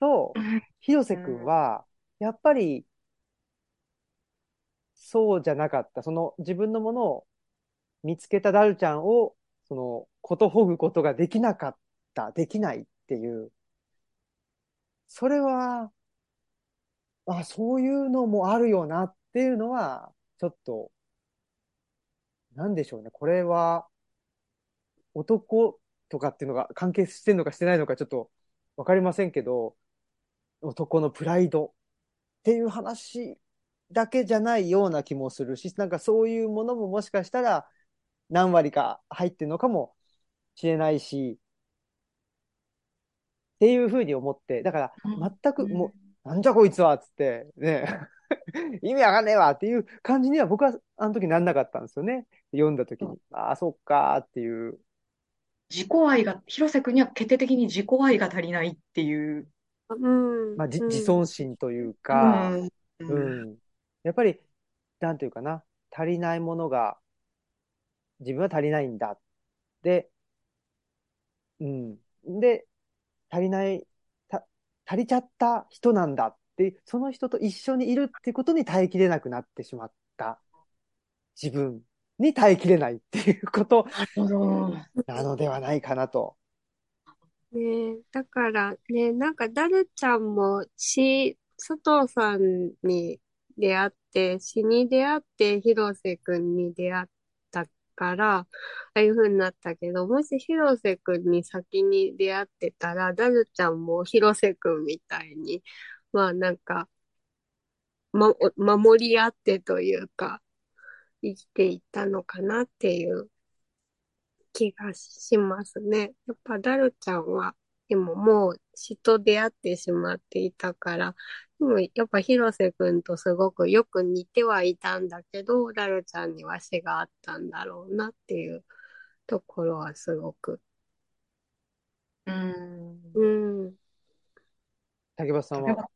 と、広瀬くんは、やっぱり、そうじゃなかった。その自分のものを見つけたダルちゃんを、その、ことほぐことができなかった、できないっていう。それは、あ、そういうのもあるよなっていうのは、ちょっと、なんでしょうね。これは、男とかっていうのが関係してるのかしてないのかちょっとわかりませんけど、男のプライドっていう話だけじゃないような気もするし、なんかそういうものももしかしたら何割か入ってるのかもしれないし、っていうふうに思って、だから全くもう、なんじゃこいつはっつって、ね、<laughs> 意味わかんねえわっていう感じには僕はあの時なんなかったんですよね。読んだ時に。ああ、そっかーっていう。自己愛が、広瀬くんには決定的に自己愛が足りないっていう。うんまあ、自尊心というか、うんうん。やっぱり、なんていうかな、足りないものが、自分は足りないんだ。で、うん。で、足りない、た、足りちゃった人なんだって、その人と一緒にいるってことに耐えきれなくなってしまった。自分に耐えきれないっていうこと。なのではないかなと。ねえ、だからね、なんかダルちゃんも詩、佐藤さんに出会って、詩に出会って広瀬くんに出会ったから、ああいう風になったけど、もし広瀬くんに先に出会ってたら、ダルちゃんも広瀬くんみたいに、まあなんか、ま、守り合ってというか、生きていったのかなっていう気がしますね。やっぱダルちゃんは、でももう詩と出会ってしまっていたから、でもやっぱ広瀬くんとすごくよく似てはいたんだけど、ダルちゃんには詩があったんだろうなっていうところはすごく。うん。うん。竹橋さんは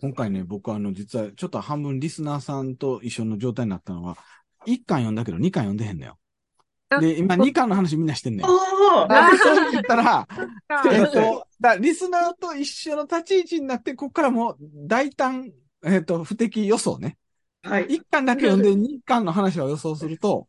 今回ね、僕あの、実はちょっと半分リスナーさんと一緒の状態になったのは、1巻読んだけど2巻読んでへんのよ。で、今2巻の話みんなしてんねん。ああ <laughs> 言ったら、<laughs> えっと、だリスナーと一緒の立ち位置になって、ここからもう大胆、えっと、不適予想ね。はい。一巻だけ読んで二巻の話を予想すると、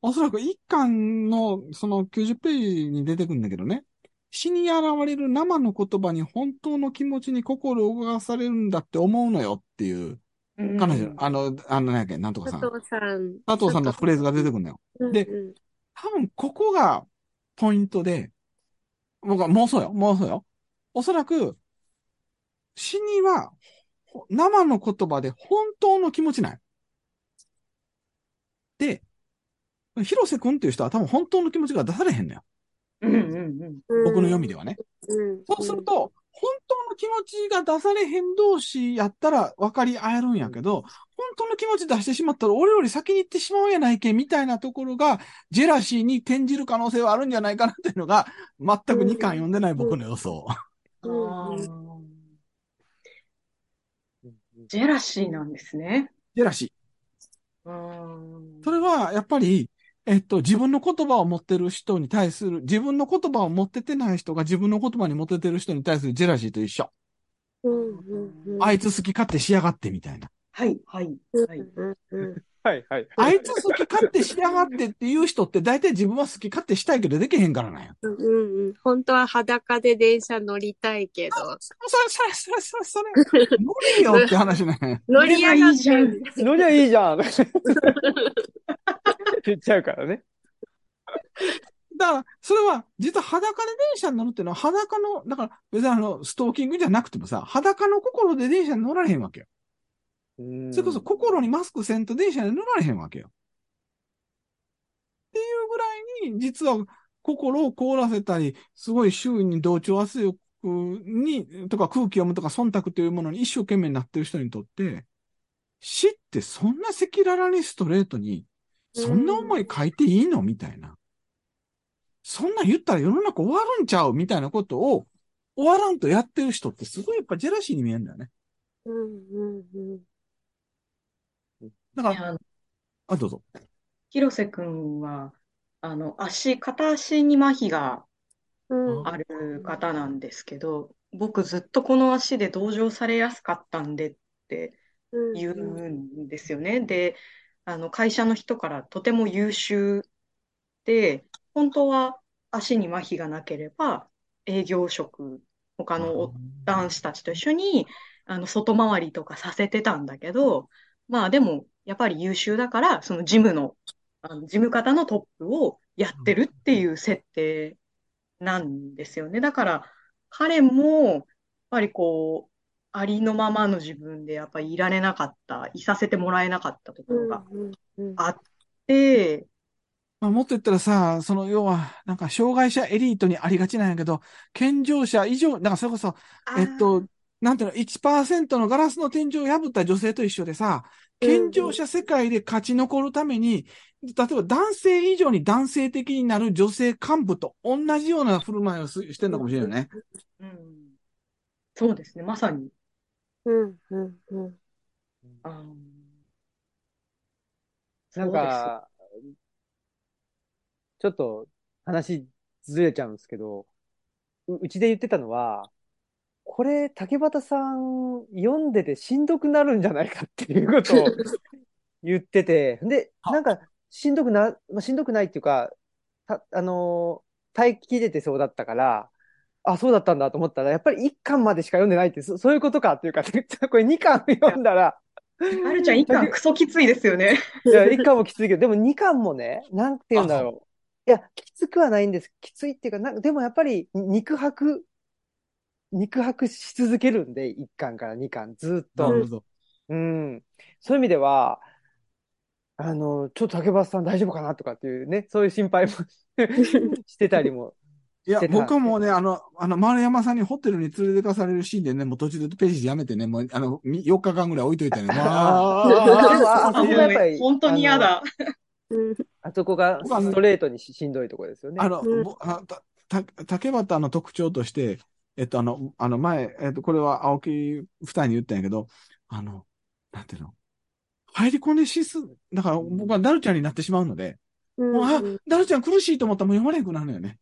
おそらく一巻のその90ページに出てくるんだけどね、死に現れる生の言葉に本当の気持ちに心を動かされるんだって思うのよっていう、うん彼女、あの、あの、何やっけ、なんとかさん。佐藤さん。佐藤さんのフレーズが出てくるのよ。でうんうん多分ここがポイントで、僕は妄想よ、妄想よ。おそらく、死には、ほ生の言葉で本当の気持ちない。で、広瀬くんっていう人は多分本当の気持ちが出されへんのよ。うんうんうん。僕の読みではね。うんそうすると、本当の気持ちが出されへん同士やったら分かり合えるんやけど、本当の気持ち出してしまったら俺より先に行ってしまうやないけみたいなところが、ジェラシーに転じる可能性はあるんじゃないかなっていうのが、全く2巻読んでない僕の予想。うんジェラシーなんですね。ジェラシうーんー。それは、やっぱり、えっと、自分の言葉を持ってる人に対する、自分の言葉を持っててない人が自分の言葉に持っててる人に対するジェラシーと一緒。うんうんうんあいつ好き勝手しやがってみたいな。はい、はい、うんはい。うんうんはいはい。あいつ好き勝手しやがってっていう人って大体自分は好き勝手したいけどできへんからなんや。うんうんうん本当は裸で電車乗りたいけど、それ、それ、それ、それ、それ、無理よって話なんや。乗り上がってる乗りゃいいじゃん言っちゃうからね。だから、それは、実は裸で電車に乗るっていうのは裸の、だから別にあの、ストーキングじゃなくてもさ、裸の心で電車に乗られへんわけよ。それこそ心にマスクせんと電車に乗られへんわけよ。っていうぐらいに、実は心を凍らせたり、すごい周囲に同調圧力に、とか空気読むとか忖度というものに一生懸命になってる人にとって、死ってそんな赤裸々にストレートに、そんな思い書いていいのみたいな。そんなん言ったら世の中終わるんちゃうみたいなことを、終わらんとやってる人ってすごいやっぱジェラシーに見えるんだよね。うんうんうんだから、あどうぞ。広瀬くんは、あの、足、片足に麻痺がうんある方なんですけど、僕ずっとこの足で同情されやすかったんでってうん言うんですよね。で、あの、会社の人からとても優秀で、本当は足に麻痺がなければ、営業職、他の男子たちと一緒に、あの、外回りとかさせてたんだけど、まあでも、やっぱり優秀だから、その事務の、あの事務方のトップをやってるっていう設定なんですよね。だから、彼も、やっぱりこう、ありのままの自分でやっぱりいられなかった、いさせてもらえなかったところがうんうんあって、まあ、もっと言ったらさ、その要は、なんか障害者エリートにありがちなんやけど、健常者以上、なんかそれこそ、えっと、なんていうの、1%のガラスの天井を破った女性と一緒でさ、健常者世界で勝ち残るために、例えば男性以上に男性的になる女性幹部と同じような振る舞いをすしてるのかもしれないよね。うん、そうですね、まさに。うんうんうん。なんか、ちょっと話ずれちゃうんですけど、ううちで言ってたのは、これ、竹俣さん読んでてしんどくなるんじゃないかっていうことを <laughs> 言ってて、で、なんか、しんどくな、まあ、しんどくないっていうか、た、あのー耐えきれてそうだったから、あ、そうだったんだと思ったら、やっぱり1巻までしか読んでないって、そ、そういうことかっていうか、<laughs> これ2巻読んだら、はるちゃん、一巻クソきついですよね。いや、1巻もきついけど、でも2巻もね、なんて言うんだろう。いや、きつくはないんです。きついっていうか、なんか、でもやっぱり肉薄、肉薄し続けるんで、1巻から2巻、ずっと。なるほど。うん。そういう意味では、あの、ちょっと竹橋さん大丈夫かなとかっていうね、そういう心配もし <laughs> てたりも。いや僕はもうね、あの、あの、丸山さんにホテルに連れてかされるシーンでね、もう途中でページやめてね、もう、あの、み4日間ぐらい置いといてね。まあ、ああそあこがやっぱり本当に嫌だ。うんあそこがストレートにししんどいところですよね。あの、うんぼあた、た、竹端の特徴として、えっと、あの、あの前、えっと、これは青木二重に言ったんやけど、あの、なんていうの？入り込んでしす、だから僕はダルちゃんになってしまうので、うんもう、あ、ダルちゃん苦しいと思ったらもう読まれなくなるのよね。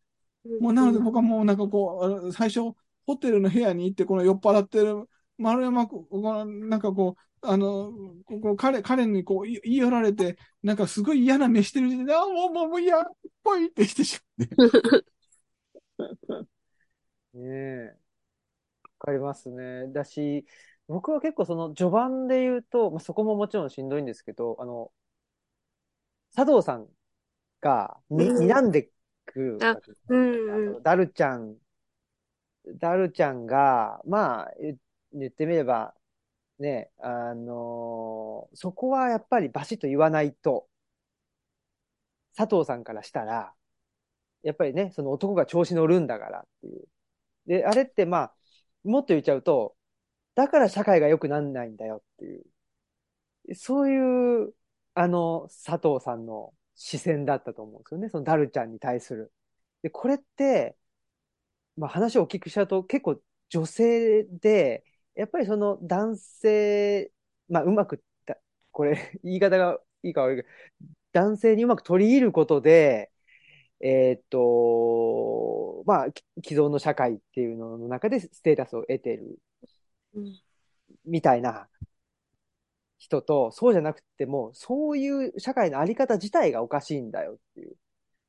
もうなので僕はもうなんかこう、最初、ホテルの部屋に行って、この酔っ払ってる丸山ここなんかこう、あの、ここ彼、彼にこう言い寄られて、なんかすごい嫌な目してる時点で、あ、もう、もう、もう嫌っぽいってしてしまって。<laughs> ねえ。わかりますね。だし、僕は結構その序盤で言うと、まあ、そこももちろんしんどいんですけど、あの、佐藤さんがに、うん睨んでくあわけですねうんあのダルちゃん、ダルちゃんが、まあ、言言ってみれば、ね、あのーそこはやっぱりバシッと言わないと、佐藤さんからしたら、やっぱりね、その男が調子乗るんだからっていう。で、あれってまあ、もっと言っちゃうと、だから社会が良くなんないんだよっていう。そういう、あの、佐藤さんの視線だったと思うんですよね。そのダルちゃんに対する。で、これって、まあ話をお聞きしちゃうと結構女性で、やっぱりその男性、まあうまく、これ言い方がいいか悪いけど、男性にうまく取り入ることで、えーっと、まあ、き既存の社会っていうのの中でステータスを得てるうんみたいな人と、そうじゃなくても、そういう社会のあり方自体がおかしいんだよっていう。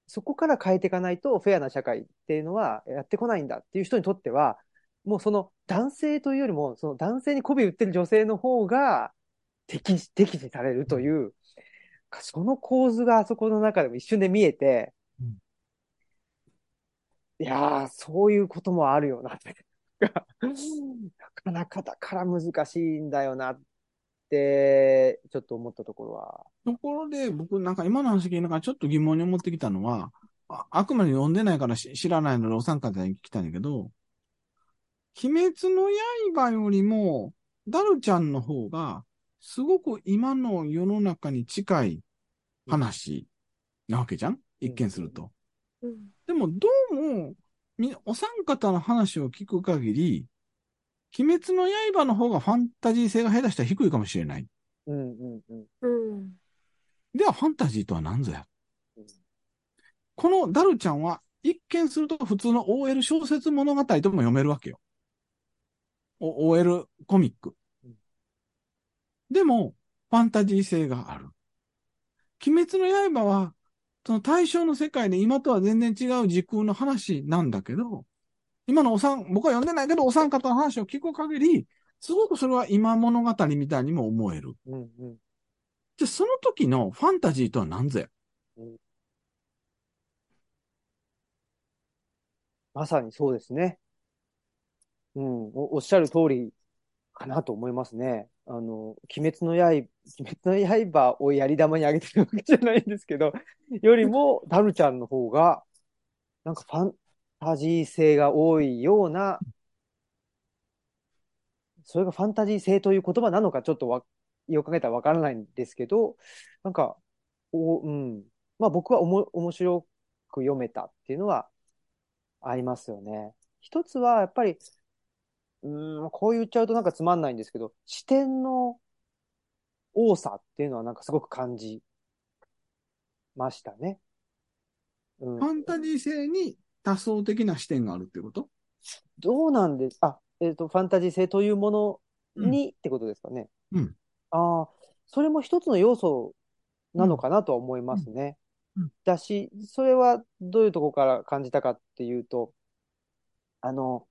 そこから変えていかないと、フェアな社会っていうのはやってこないんだっていう人にとっては、もうその男性というよりも、その男性に媚び売ってる女性の方が敵視、敵視されるという、その構図があそこの中でも一瞬で見えて、うんいやー、そういうこともあるよなって。<laughs> なかなかだから難しいんだよなって、ちょっと思ったところは。ところで、僕なんか今の話聞きながらちょっと疑問に思ってきたのは、ああくまで読んでないからし知らないのでお三方に聞きたいんだけど、鬼滅の刃よりも、ダルちゃんの方が、すごく今の世の中に近い話なわけじゃん？一見すると。うんでも、どうも、み、お三方の話を聞く限り、鬼滅の刃の方がファンタジー性が下手したら低いかもしれない。うんうんうん。うんでは、ファンタジーとは何ぞやうんこのダルちゃんは、一見すると普通の OL 小説物語とも読めるわけよ。お OL コミックうん。でも、ファンタジー性がある。鬼滅の刃は、その対象の世界で今とは全然違う時空の話なんだけど、今のお三、僕は読んでないけど、お三方の話を聞く限り、すごくそれは今物語みたいにも思える。うんうん。じゃあ、その時のファンタジーとは何ぞや？まさにそうですね。うん、お、おっしゃる通りかなと思いますね。あの、鬼滅の刃、鬼滅の刃をやり玉にあげてるわけじゃないんですけど、よりも、ダルちゃんの方が、なんかファンタジー性が多いような、それがファンタジー性という言葉なのかちょっとわ、よく考えたらわからないんですけど、なんか、お、うん。まあ僕はおも、面白く読めたっていうのはありますよね。一つは、やっぱり、うーん、こう言っちゃうとなんかつまんないんですけど、視点の多さっていうのはなんかすごく感じましたね。うん。ファンタジー性に多層的な視点があるってこと？どうなんです、あ、えっと、ファンタジー性というものにってことですかね。うん。ああ、それも一つの要素なのかなとは思いますね。うん。うん。だし、それはどういうところから感じたかっていうと、あの、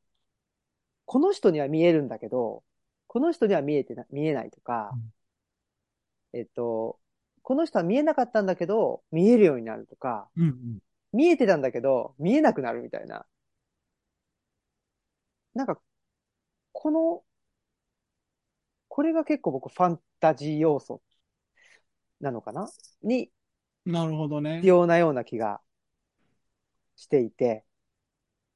この人には見えるんだけど、この人には見えてな、見えないとか、えっと、この人は見えなかったんだけど、見えるようになるとか、うんうん。見えてたんだけど、見えなくなるみたいな。なんか、この、これが結構僕ファンタジー要素なのかな？になるほどね必。要なような気がしていて。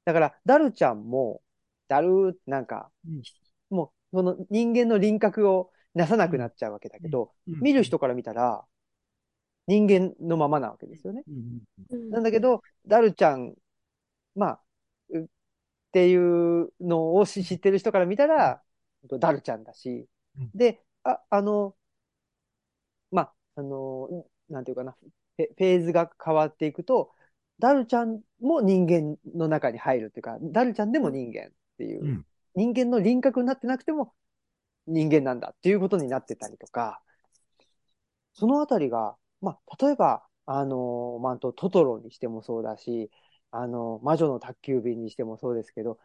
だから、ダルちゃんも、ダルーなんか、うん。もう、その人間の輪郭をなさなくなっちゃうわけだけど、うん。見る人から見たら、人間のままなわけですよね。なんだけど、ダルちゃん、まあ、うっていうのをし知ってる人から見たら、ダルちゃんだしうん、で、あ、あの、まあ、あの、なんていうかな、フェフェーズが変わっていくと、ダルちゃんも人間の中に入るっていうか、ダルちゃんでも人間っていう、うん。人間の輪郭になってなくても、人間なんだっていうことになってたりとか、そのあたりが、まあ、例えば、あの、まあ、トトロにしてもそうだし、あの、魔女の宅急便にしてもそうですけど、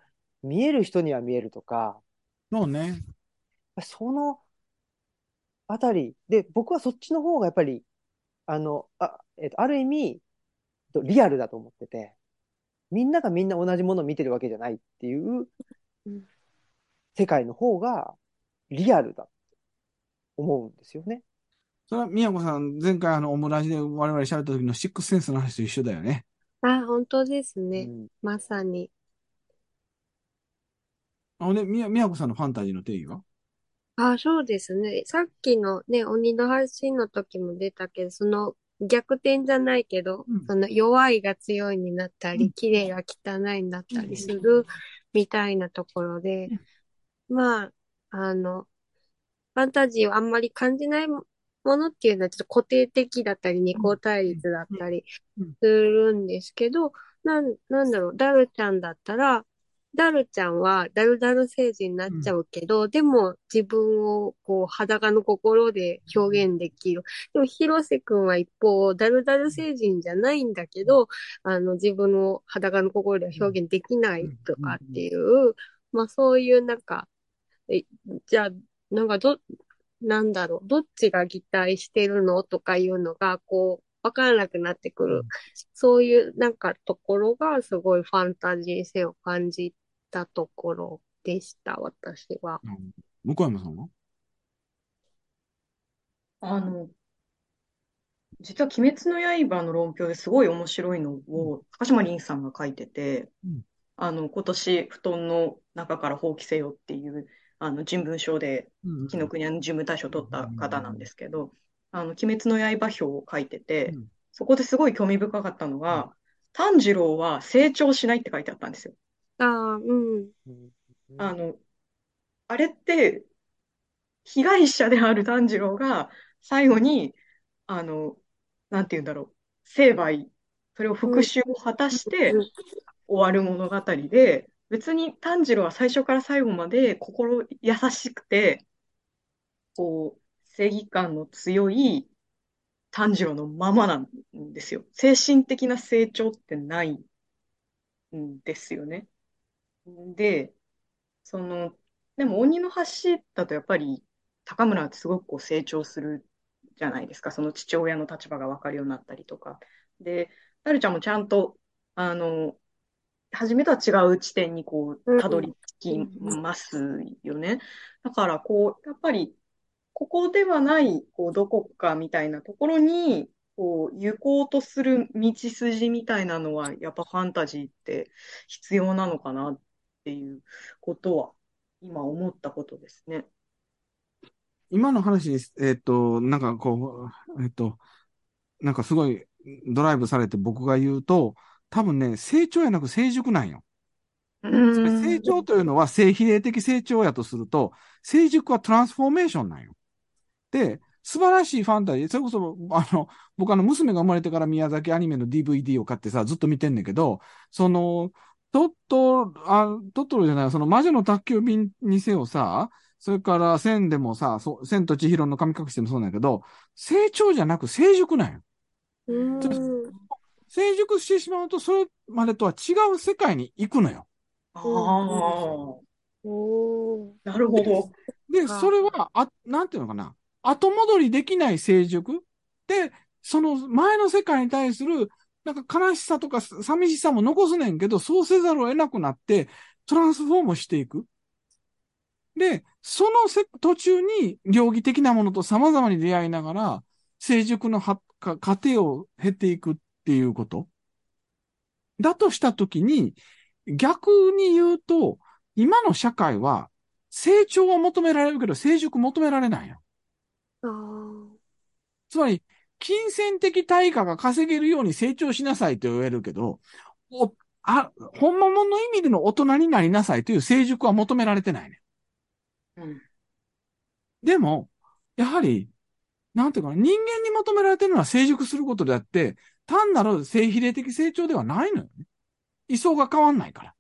見える人には見えるとか、そうね。そのあたり。で、僕はそっちの方がやっぱり、あの、あ、えっと、ある意味、リアルだと思ってて、みんながみんな同じものを見てるわけじゃないっていううん世界の方がリアルだと思うんですよね。それは、宮子さん、前回あの、オムラジで我々喋った時のシックスセンスの話と一緒だよね。あ、本当ですうね。ん、まさに。あ、ほんで、宮、宮子さんのファンタジーの定義は？あ、そうですね。さっきのね、鬼の発信の時も出たけど、その逆転じゃないけど、うん。その弱いが強いになったり、うん。綺麗が汚いになったりすうん。るみたいなところで、まあ、あの、ファンタジーをあんまり感じないものっていうのはちょっと固定的だったり、二項対立だったりうん。するんですけど、なん、なんだろう、ダルちゃんだったら、ダルちゃんはダルダル星人になっちゃうけど、でも自分をこう裸の心で表現できる。でも広瀬くんは一方、ダルダル星人じゃないんだけど、あの自分を裸の心では表現できないとかっていう、まあそういうなんか、え、じゃあ、なんかど、なんだろう、どっちが擬態してるのとかいうのが、こう、わからなくなってくる。そういうなんかところがすごいファンタジー性を感じたところでした、私は。うん。向山さんは？あの、実は鬼滅の刃の論評ですごい面白いのを高島凛さんが書いてて、うんあの、今年布団の中から放棄せよっていう、あの、人文賞でうん紀ノ国屋の事務大賞を取った方なんですけど、あの、鬼滅の刃表を書いててうん、そこですごい興味深かったのが、炭治郎は成長しないって書いてあったんですよ。ああ、うん。うんあの、あれって、被害者である炭治郎が最後に、あの、なんて言うんだろう、成敗、それを復讐を果たしてうん終わる物語で、別に炭治郎は最初から最後まで心優しくて、こう、正義感の強い炭治郎のままなんですよ。精神的な成長ってないんですよね。で、その、でも鬼の橋だとやっぱり高村ってすごくこう成長するじゃないですか。その父親の立場が分かるようになったりとか。で、なるちゃんもちゃんと、あの、初めとは違う地点にこう、たどり着きますよね。だからこう、やっぱり、ここではない、こう、どこかみたいなところに、こう、行こうとする道筋みたいなのは、やっぱファンタジーって必要なのかなっていうことは、今思ったことですね。今の話に、えっと、なんかこう、えっと、なんかすごいドライブされて僕が言うと、多分ね、成長やなく成熟なんよ。ん成長というのは性比例的成長やとすると、成熟はトランスフォーメーションなんよ。で、素晴らしいファンタジー、それこそ、あの、僕あの、娘が生まれてから宮崎アニメの DVD を買ってさ、ずっと見てんねんけど、その、トット、あ、トットロじゃない、その魔女の宅急便にせよさ、それから千でもさ、そう千と千尋の神隠しでもそうなんやけど、成長じゃなく成熟なんよ。うーん。成熟してしまうと、それまでとは違う世界に行くのよ。ああ、おー。なるほど。で、あそれは、あ、なんていうのかな。後戻りできない成熟で、その前の世界に対する、なんか悲しさとか寂しさも残すねんけど、そうせざるを得なくなって、トランスフォームしていく。で、そのせ途中に、両義的なものと様々に出会いながら、成熟のはか過程を経ていくっていうこと。だとしたときに、逆に言うと、今の社会は、成長は求められるけど、成熟求められないよ。つまり、金銭的対価が稼げるように成長しなさいと言えるけど、お、あ、ほんまもの意味での大人になりなさいという成熟は求められてないね。うん。でも、やはり、なんていうかな、人間に求められてるのは成熟することであって、単なる性比例的成長ではないのよね。位相が変わんないから。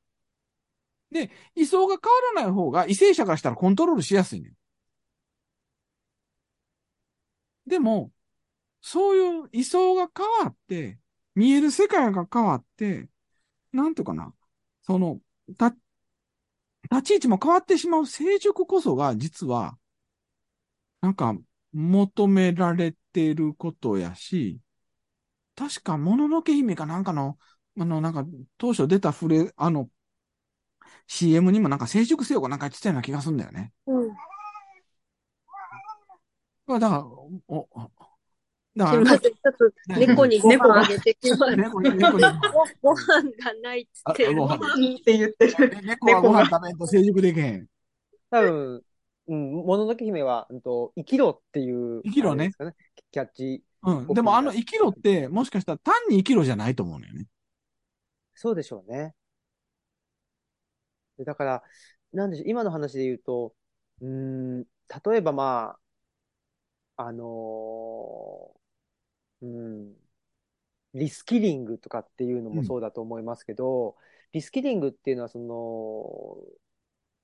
で、位相が変わらない方が異性者からしたらコントロールしやすいねん。でも、そういう位相が変わって、見える世界が変わって、なんとかな、その、た、立ち位置も変わってしまう成熟こそが、実は、なんか、求められていることやし、確か、もののけ姫かなんかの、あの、なんか、当初出たフレ、あの、CM にもなんか成熟せよかなんか言ってたような気がするんだよね。うん。まあだから、お、すいません。ちょっと猫にご飯あげてきます。猫に、猫に、ごご飯がないっって。ご飯って言ってる。ね猫はご飯食べんと成熟できへん。多分、うん、もののけ姫は、うんと、生きろっていう、生きろね。キャッチ。うん。でもあの生きろって、もしかしたら単に生きろじゃないと思うのよね。そうでしょうね。でだから、なんでしょう、今の話で言うと、うーん、例えばまあ、あのーうん、リスキリングとかっていうのもそうだと思いますけど、リスキリングっていうのはその、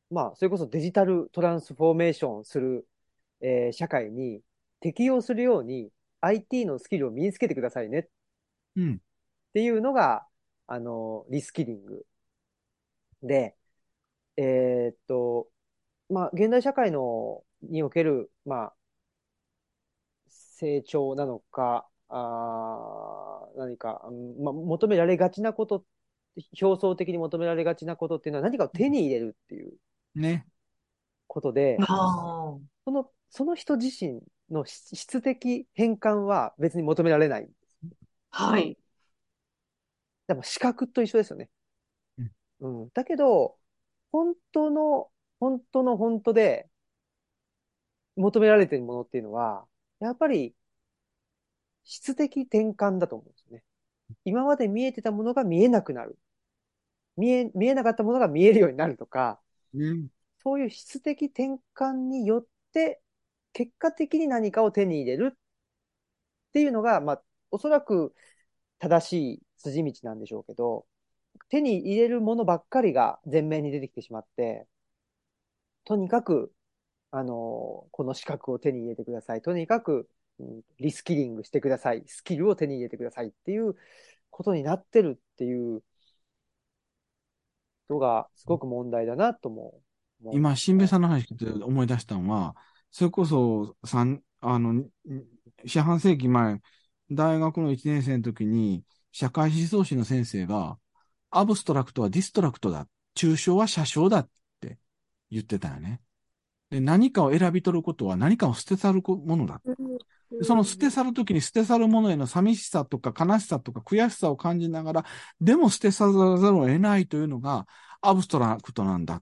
まあ、それこそデジタルトランスフォーメーションする、えー社会に適用するように IT のスキルを身につけてくださいねっうん。ていうのが、あの、リスキリング。で、えーっと、まあ、現代社会の、における、まあ、成長なのか、あー何か、うんまあ、求められがちなこと、表層的に求められがちなことっていうのは何かを手に入れるっていうね。ことで。その、その人自身の質質的変換は別に求められない。はい。でも視覚と一緒ですよね。うん。だけど、本当の、本当の本当で求められているものっていうのは、やっぱり質的転換だと思うんですよね。今まで見えてたものが見えなくなる。見え、見えなかったものが見えるようになるとか、うん。そういう質的転換によって、結果的に何かを手に入れるっていうのが、まあ、おそらく正しい筋道なんでしょうけど、手に入れるものばっかりが前面に出てきてしまって、とにかく、あの、この資格を手に入れてください。とにかく、うんリスキリングしてください。スキルを手に入れてくださいっていうことになってるっていうのがすごく問題だなとも思う今、新兵さんの話聞いて思い出したのは、それこそ、三、あの、四半世紀前、大学の1年生の時に、社会思想史の先生が、 abstract は distract だ。抽象は写象だって言ってたよね。で、何かを選び取ることは何かを捨て去るものだ。でその捨て去るときに捨て去るものへの寂しさとか悲しさとか悔しさを感じながら、でも捨て去らざるを得ないというのがアブストラクトなんだ。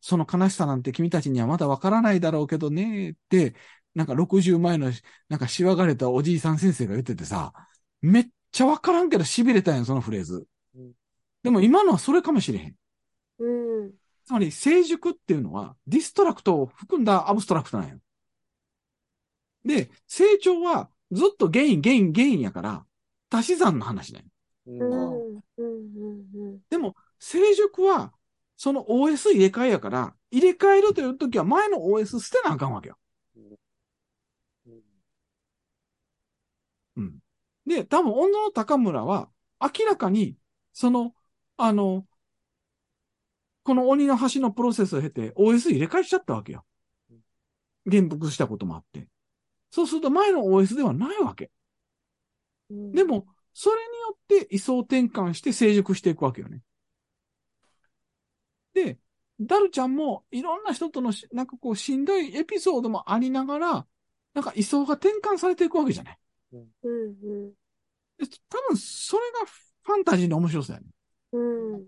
その悲しさなんて君たちにはまだわからないだろうけどねって、なんか60前のなんかしわがれたおじいさん先生が言っててさ、めっちゃわからんけど痺れたんよ、そのフレーズうん。でも今のはそれかもしれへん。うん。つまり成熟っていうのは destruct を含んだ abstract なんよ。で、成長はずっと gain、gain、gain やから、足し算の話だよ。でも、成熟は、その OS 入れ替えやから、入れ替えるというときは前の OS 捨てなあかんわけよ。うん。で、多分、女の高村は、明らかに、その、あの、この鬼の橋のプロセスを経て OS 入れ替えしちゃったわけよ。原復したこともあって。そうすると前の OS ではないわけ。うん。でも、それによって位相転換して成熟していくわけよね。で、ダルちゃんもいろんな人とのしなんかこうしんどいエピソードもありながら、なんか位相が転換されていくわけじゃない。うん。うん。で多分それがファンタジーの面白さやね。うん。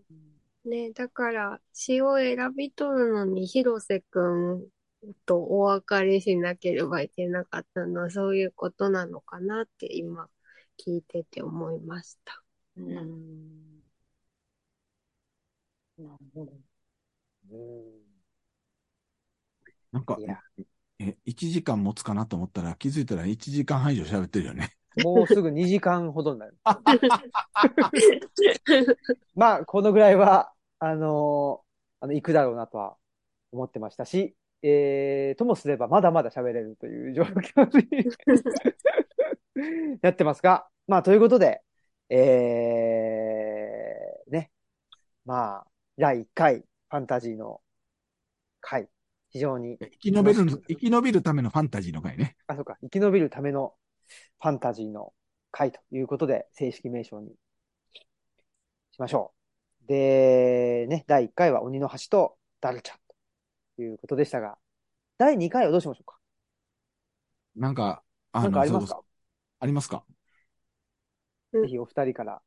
ね、だから、詩を選び取るのに広瀬くんとお別れしなければいけなかったのはそういうことなのかなって今聞いてて思いました。うん。なるほど。なんかい、や、え、1時間持つかなと思ったら気づいたら1時間半以上喋ってるよね。もうすぐ2時間ほどになる。<laughs> まあ、このぐらいは、あのーあの、行くだろうなとは思ってましたし、えー、ともすればまだまだ喋れるという状況にやってますが、まあ、ということで、えー、ね、まあ、第1回ファンタジーの回、非常に、生き延びる、生き延びるためのファンタジーの回ね。あ、そうか、生き延びるためのファンタジーの回ということで、正式名称にしましょう。で、ね、第1回は鬼の橋とダルちゃんということでしたが、第2回はどうしましょうか？なんか、あなんかの、ありますか？ありますか？うんぜひお二人から、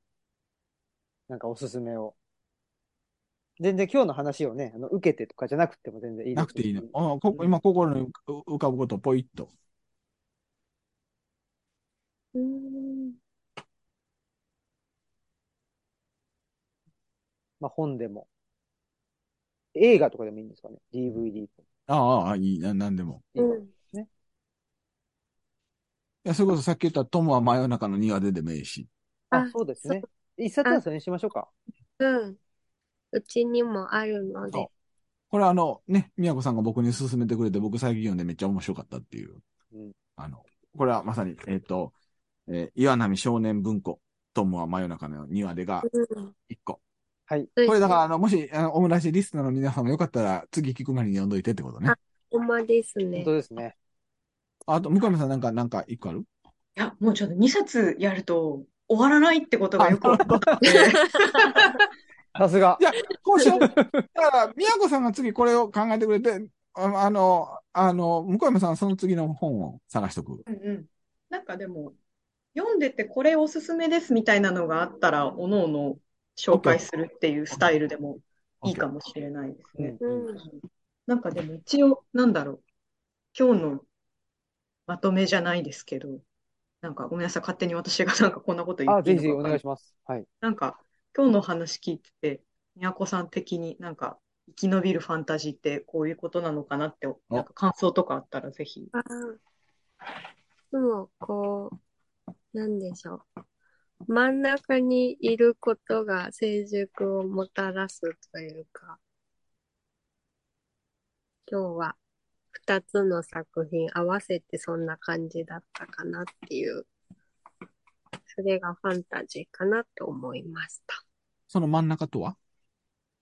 なんかおすすめを。全然今日の話をね、あの受けてとかじゃなくても全然いいですなくていいの？あこ今、心に浮浮かぶことをポイッと。うーん。まあ本でも。映画とかでもいいんですかね ?DVD と。ああああ、いいな、なんでも。いいかうん。いや、それこそさっき言ったトムは真夜中の庭ででもいいし。ああ、そうですね。一冊はそれにしましょうか。うん。うちにもあるので。これあの、ね、宮子さんが僕に勧めてくれて、僕最近読んでめっちゃ面白かったっていう。うんあの、これはまさに、えっ、と、えー岩波少年文庫、トムは真夜中の庭でがうん。1個。はい。ここれだから、あの、もし、あの、オムラジリスナーの皆さんもよかったら、次聞く前に読んどいてってことね。あほんまです本ね当。ですね。あと、向上さんなんか、なんか1個ある？いや、もうちょっと2冊やると終わらないってことがよく分かって。<laughs> さすがい。や、こうしよう。だから、宮子さんが次これを考えてくれて、ああの、あの、向山さんはその次の本を探しとく。うんうん。なんかでも、読んでてこれおすすめですみたいなのがあったら、おのおの紹介するっていうスタイルでもいいかもしれないですね。うん。なんかでも一応、なんだろう。今日のまとめじゃないですけど、なんかごめんなさい、勝手に私がなんかこんなこと言あ、っていぜひぜひおいのかわかんない願いします。はい。なんか、今日の話聞いてて、宮子さん的になんか、生き延びるファンタジーってこういうことなのかなって、なんか感想とかあったらぜひ。ああ。でも、こう、なんでしょう。真ん中にいることが成熟をもたらすというか、今日は二つの作品合わせてそんな感じだったかなっていう、それがファンタジーかなと思いました。その真ん中とは？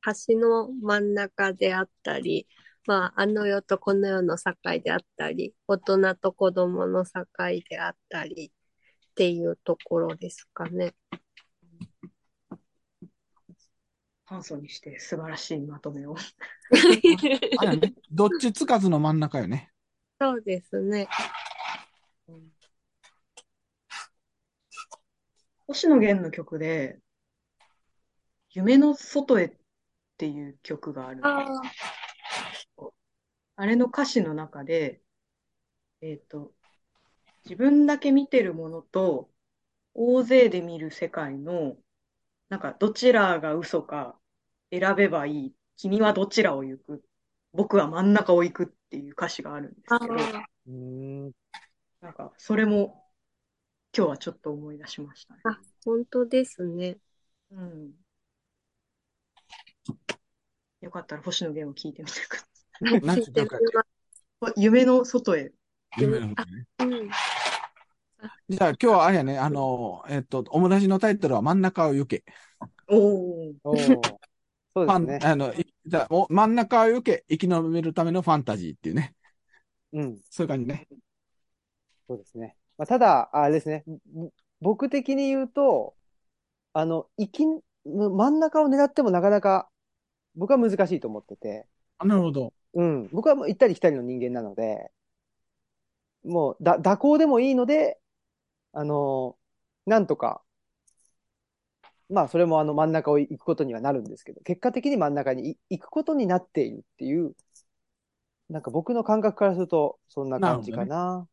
橋の真ん中であったり、まあ、あの世とこの世の境であったり、大人と子供の境であったりっていうところですかね。簡素にして素晴らしいまとめを。あれね、どっちつかずの真ん中よね。そうですね。星野源の曲で、夢の外へっていう曲があるんですああ、あれの歌詞の中で、えっと、自分だけ見てるものと、大勢で見る世界の、なんか、どちらが嘘か選べばいい。君はどちらを行く？僕は真ん中を行くっていう歌詞があるんですけど。なんか、それも、今日はちょっと思い出しましたね。あ本当ですね。うん。よかったら星野源を聞いてみてください。<laughs> 夢の外へ。夢の方ね。うん。じゃあ今日はあれやね、あの、えっと、おもらじのタイトルは真ん中を行け。おお。そうですね。あの、いじゃあお真ん中を行け、生き延びるためのファンタジーっていうね。うん。そういう感じね。そうですね。まあ、ただ、あれですね。ぼ僕的に言うと、あの、生き、真ん中を狙ってもなかなか、僕は難しいと思ってて、あなるほど。うん。僕はもう行ったり来たりの人間なので、もう、だ、蛇行でもいいので、あの、なんとか、まあ、それもあの真ん中を行くことにはなるんですけど、結果的に真ん中にい行くことになっているっていう、なんか僕の感覚からすると、そんな感じかな。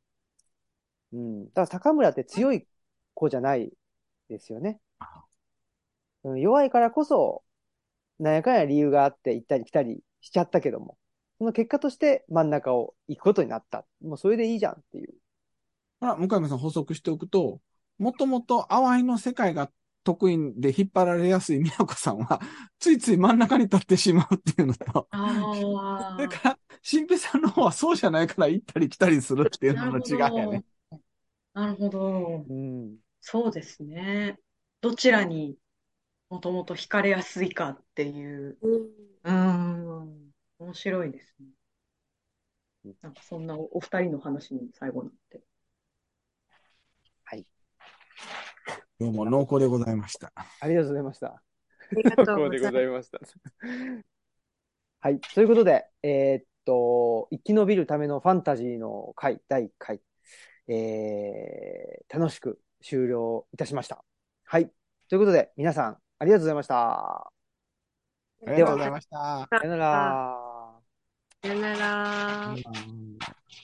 うん。だから高村って強い子じゃないですよね。うん、弱いからこそ、なんやかんや理由があって行ったり来たりしちゃったけども、その結果として真ん中を行くことになった。もうそれでいいじゃんっていう。まあ、向山さん補足しておくと、もともと淡いの世界が得意で引っ張られやすい宮子さんは、<laughs> ついつい真ん中に立ってしまうっていうのと、あそれから、新平さんの方はそうじゃないから行ったり来たりするっていうのの違いやね。なるほど。うん。そうですね。どちらにもともと惹かれやすいかっていう。うんうーん。面白いですね。なんかそんなおお二人の話に最後になって。どうも濃厚でございました。ありがとうございました。ありがとうこうでごございました。はい。ということで、えーっと、生き延びるためのファンタジーの回、第1回、えー、楽しく終了いたしました。はい。ということで、皆さん、ありがとうございました。ありがとうございました。さよなら。さよなら。うん